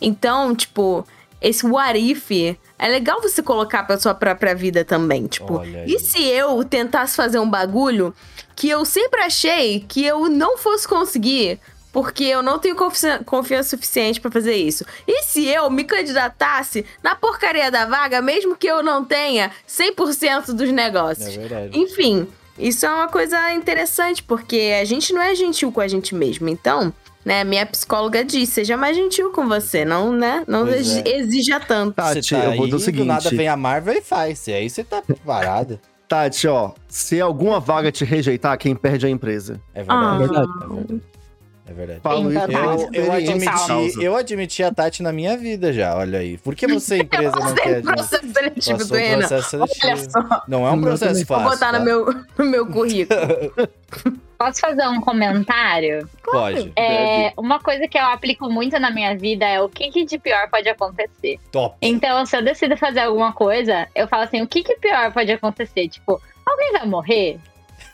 Então, tipo, esse what if é legal você colocar pra sua própria vida também. Tipo, e se eu tentasse fazer um bagulho que eu sempre achei que eu não fosse conseguir? Porque eu não tenho confiança, confiança suficiente pra fazer isso. E se eu me candidatasse na porcaria da vaga, mesmo que eu não tenha 100% dos É negócios? verdade. Enfim, isso é uma coisa interessante, porque a gente não é gentil com a gente mesmo. Então, né, minha psicóloga diz, seja mais gentil com você, não, né? Não é. exija tanto. Tati, Você tá eu vou aí, dizer o seguinte. Do nada vem a Marvel e faz. E aí você tá parado. Tati, ó, se alguma vaga te rejeitar, quem perde é a empresa. É verdade. Ah. É verdade. É verdade. Falo isso por tá. Eu, eu, admiti, eu admiti a Tati na minha vida já, olha aí. Por que você, empresa, não quer no processo seletivo Passou do processo Olha seletivo. só, Não é um processo fácil. vou botar tá? no, meu, no meu currículo. Posso fazer um comentário? Pode. É, uma coisa que eu aplico muito na minha vida é o que, que de pior pode acontecer. Top. Então, se eu decido fazer alguma coisa, eu falo assim: o que, que pior pode acontecer? Tipo, alguém vai morrer?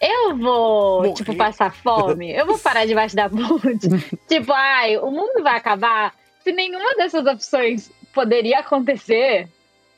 Eu vou, Morrer? tipo, passar fome? Eu vou parar debaixo da ponte? tipo, ai, o mundo vai acabar? Se nenhuma dessas opções poderia acontecer,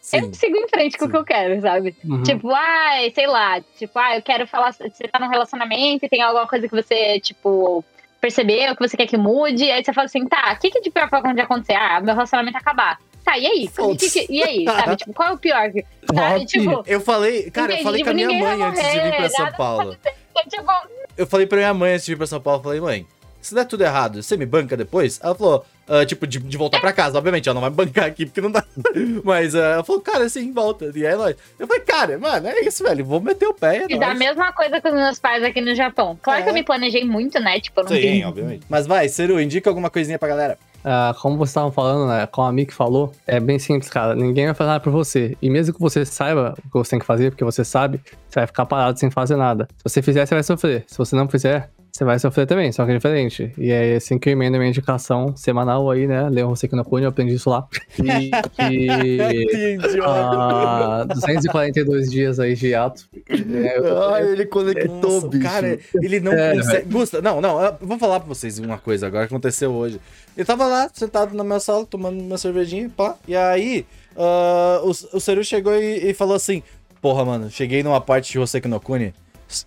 Sim. eu sigo em frente com o Sim. que eu quero, sabe? Uhum. Tipo, ai, sei lá, tipo, ai, eu quero falar. Você tá num relacionamento e tem alguma coisa que você, tipo, percebeu, que você quer que mude. Aí você fala assim, tá, o que, que de pior pode acontecer? Ah, meu relacionamento acabar. Tá, e aí? Que que- e aí? Sabe, tipo, qual é o pior? Sabe, tipo, Eu falei, cara, eu falei com a tipo, minha mãe vai antes de vir pra morrer, São Paulo. tipo, Eu falei pra minha mãe antes de vir pra São Paulo, eu falei, mãe, se der tudo errado, você me banca depois? Ela falou, ah, tipo, de, de voltar pra casa, obviamente, ela não vai me bancar aqui, porque não dá. Mas ah, ela falou, cara, assim, volta. E aí nós. Eu falei, cara, mano, é isso, velho, vou meter o pé. É Fiz a nóis. mesma coisa com os meus pais aqui no Japão. Claro que É. eu me planejei muito, né? Tipo, eu não Sim, obviamente. Mas vai, Seru, indica alguma coisinha pra galera. Ah, como vocês estavam falando, né? Como a Mick falou, é bem simples, cara. Ninguém vai fazer nada por você. E mesmo que você saiba o que você tem que fazer, porque você sabe, você vai ficar parado sem fazer nada. Se você fizer, você vai sofrer. Se você não fizer, você vai sofrer também, só que é diferente. E é assim que eu emendo a minha indicação semanal aí, né? Leon Hoseki no Kuni, eu aprendi isso lá. E, e Entendi, ah, 242 dias aí de ato. É, eu Ai, ele conectou, Nossa, bicho. cara, ele não É, consegue. Gusta, não, não, eu vou falar pra vocês uma coisa agora que aconteceu hoje. Eu tava lá, sentado na minha sala, tomando uma cervejinha, pá. E aí, ah, o, o Seru chegou e, e falou assim: Porra, mano, cheguei numa parte de Hoseki no Kuni.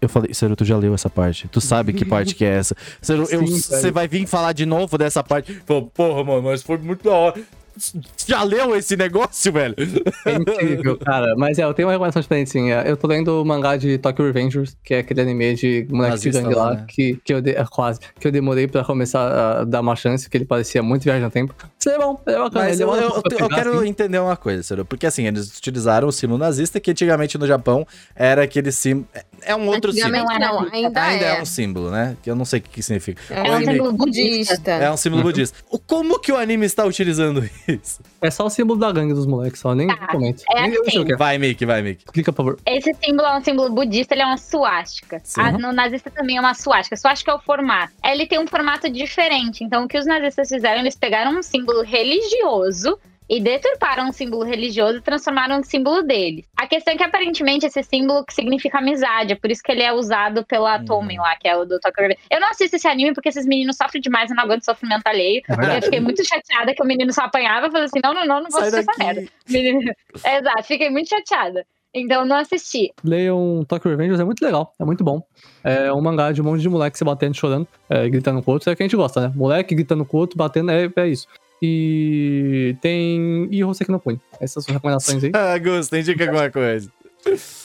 Eu falei, Seru, tu já leu essa parte. Tu sabe que parte que é essa. Sim, você vai vir falar de novo dessa parte. Falou, porra, mano, mas foi muito da hora. Já leu esse negócio, velho? É incrível, cara. Mas é, eu tenho uma recomendação diferente, sim. É, Eu tô lendo o mangá de Tokyo Revengers, que é aquele anime de moleque de gangue lá, lá, né? que, que eu de, é, quase, que eu demorei pra começar a dar uma chance, porque ele parecia muito viagem no tempo. Isso é bom, é bacana. Mas é eu, uma- eu- eu- eu quero assim. entender uma coisa, Ciro, porque assim, eles utilizaram o símbolo nazista, que antigamente no Japão era aquele símbolo. é- É um outro símbolo. Não, ainda, Ainda é. é. um símbolo, né? Que eu não sei o que, que significa. É O um anime- símbolo budista. É um símbolo budista. O- Como que o anime está utilizando isso? É só o símbolo da gangue dos moleques, só nem Tá, comento. é nem que é. Vai, Mickey, vai, Mickey. Clica, por favor. Esse símbolo é um símbolo budista, ele é uma suástica. Sim. Ah, no nazista também é uma suástica. Suástica é o formato. Ele tem um formato diferente. Então, o que os nazistas fizeram, eles pegaram um símbolo religioso e deturparam um símbolo religioso e transformaram no símbolo deles. A questão é que, aparentemente, esse símbolo que significa amizade. É por isso que ele é usado pela Hum. Tomen lá, que é o do Tokyo. Eu não assisto esse anime porque esses meninos sofrem demais, eu não aguento sofrimento alheio. É eu fiquei muito chateada que o menino só apanhava. Eu falei assim, não, não, não, não vou Sai assistir essa merda. Menino- Exato, fiquei muito chateada. Então, não assisti. Leiam Tokyo Revengers, é muito legal, é muito bom. É um mangá de um monte de moleque se batendo, chorando, é, gritando com o outro. É o que a gente gosta, né? Moleque gritando com o outro, batendo, é, é isso. E tem. E Hoseki no Kuni. Essas são recomendações aí. Ah, Gusto, indica alguma coisa.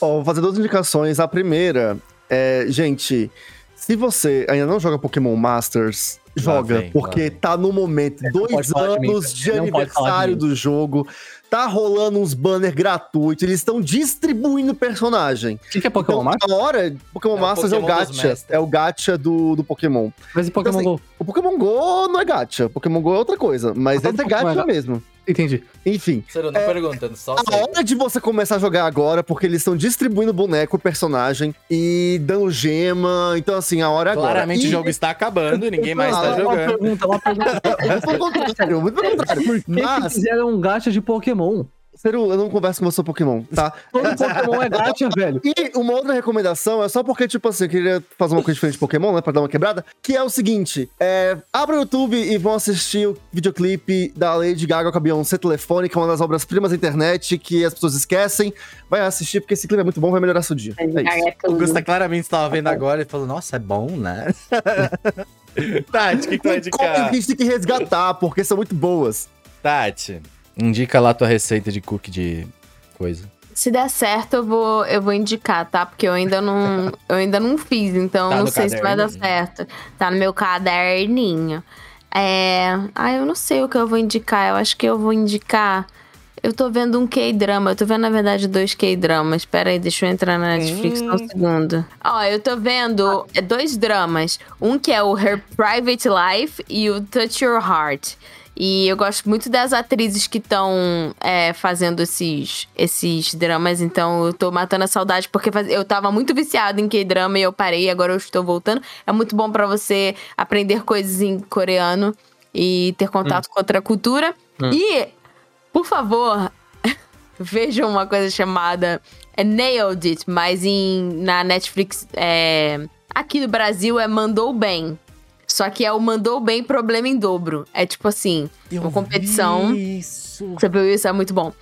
Ó, vou fazer duas indicações. A primeira é, gente, se você ainda não joga Pokémon Masters, joga, vem, porque tá no momento, É, não dois falar de mim, anos de Não de aniversário mim. do jogo, tá rolando uns banners gratuitos, eles estão distribuindo personagem. O que, que é Pokémon Então, Masters? na hora, Pokémon É Masters é o gacha, é o gacha do, do Pokémon. Mas e Pokémon assim, Go? O Pokémon GO não é gacha, Pokémon GO é outra coisa, mas Ah, esse é é gacha gacha. mesmo. Entendi. Enfim. Sério, não perguntando, só A sei. hora de você começar a jogar agora, porque eles estão distribuindo boneco, personagem e dando gema. Então, assim, a hora é agora. Claramente E- o jogo está acabando e ninguém mais tá Ah, Uma jogando. pergunta, uma pergunta. Muito pelo contrário, muito pelo contrário. Por que, que Mas, fizeram um gacha de Pokémon? Ciro, eu não converso com você sobre Pokémon, tá? Todo Pokémon é gacha, velho. E uma outra recomendação é só porque, tipo assim, eu queria fazer uma coisa diferente de Pokémon, né? Pra dar uma quebrada. Que é o seguinte: é, abra o YouTube e vão assistir o videoclipe da Lady Gaga com a Beyoncé Telefônica, uma das obras-primas da internet que as pessoas esquecem. Vai assistir, porque esse clipe é muito bom, vai melhorar seu dia. É isso. É O. Gusta claramente estava vendo agora e falou, nossa, é bom, né? Tati, o que, que tu vai Tem coisas que indicar? a gente tem que resgatar, porque são muito boas. Tati, indica lá tua receita de cookie de coisa. Se der certo, eu vou, eu vou indicar, tá? Porque eu ainda não, eu ainda não fiz, então Tá não sei se vai dar certo. Tá no meu caderninho. É. Ah, eu não sei o que eu vou indicar. Eu acho que eu vou indicar. Eu tô vendo um K-drama. Eu tô vendo, na verdade, dois K-dramas. Pera aí, deixa eu entrar na Netflix só um segundo. Ó, eu tô vendo é, dois dramas. Um que é o Her Private Life e o Touch Your Heart. E eu gosto muito das atrizes que estão fazendo esses, esses dramas, então eu tô matando a saudade, porque eu tava muito viciada em K-drama e eu parei, agora eu estou voltando. É muito bom pra você aprender coisas em coreano e ter contato com outra cultura. E, por favor, vejam uma coisa chamada é Nailed It, mas em, na Netflix, é, aqui no Brasil é Mandou Bem. Só que é o Mandou Bem problema em dobro. É tipo assim, uma competição. Isso. Você viu isso? É muito bom.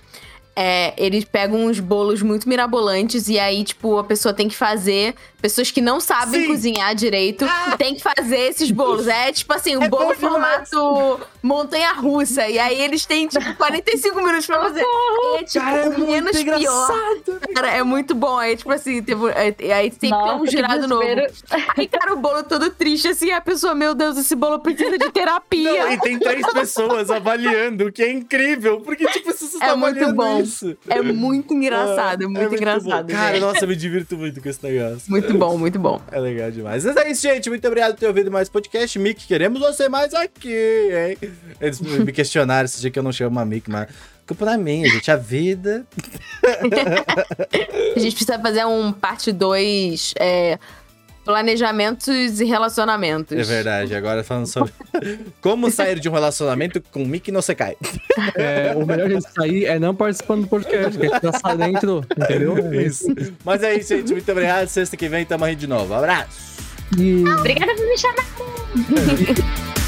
É, eles pegam uns bolos muito mirabolantes e aí, tipo, a pessoa tem que fazer. Pessoas que não sabem Sim. cozinhar direito tem que fazer esses bolos. É tipo assim, um É bolo formato montanha-russa. E aí eles têm, tipo, 45 minutos pra fazer. E é, tipo, Cara, é menos muito pior. Cara, é muito bom. Aí, tipo assim, tipo, é- aí sempre tem um Nossa, que girado novo. Aí, cara, o bolo todo triste, assim, a pessoa, meu Deus, esse bolo precisa de terapia. Não, e tem três pessoas avaliando, o que é incrível. Porque, tipo, você É tá muito bom. isso. É muito engraçado, é muito, engraçado. bom. Cara, gente. nossa, eu me divirto muito com esse negócio. Muito bom, muito bom. É legal demais. Mas é isso, gente. Muito obrigado por ter ouvido mais podcast. Mick, queremos você mais aqui, hein? Eles me questionaram esse dia que eu não chamo a Mick, mas culpa não é minha, gente. A vida. A gente precisa fazer um parte 2, é, planejamentos e relacionamentos. É verdade. Agora falando sobre como sair de um relacionamento com Mick no Sekai. É, o melhor jeito de sair é não participando do podcast, que a gente tá dentro, entendeu? É Isso. Mas é isso, gente. Muito obrigado. Sexta que vem tamo aí de novo. Abraço. E Obrigada por me chamar.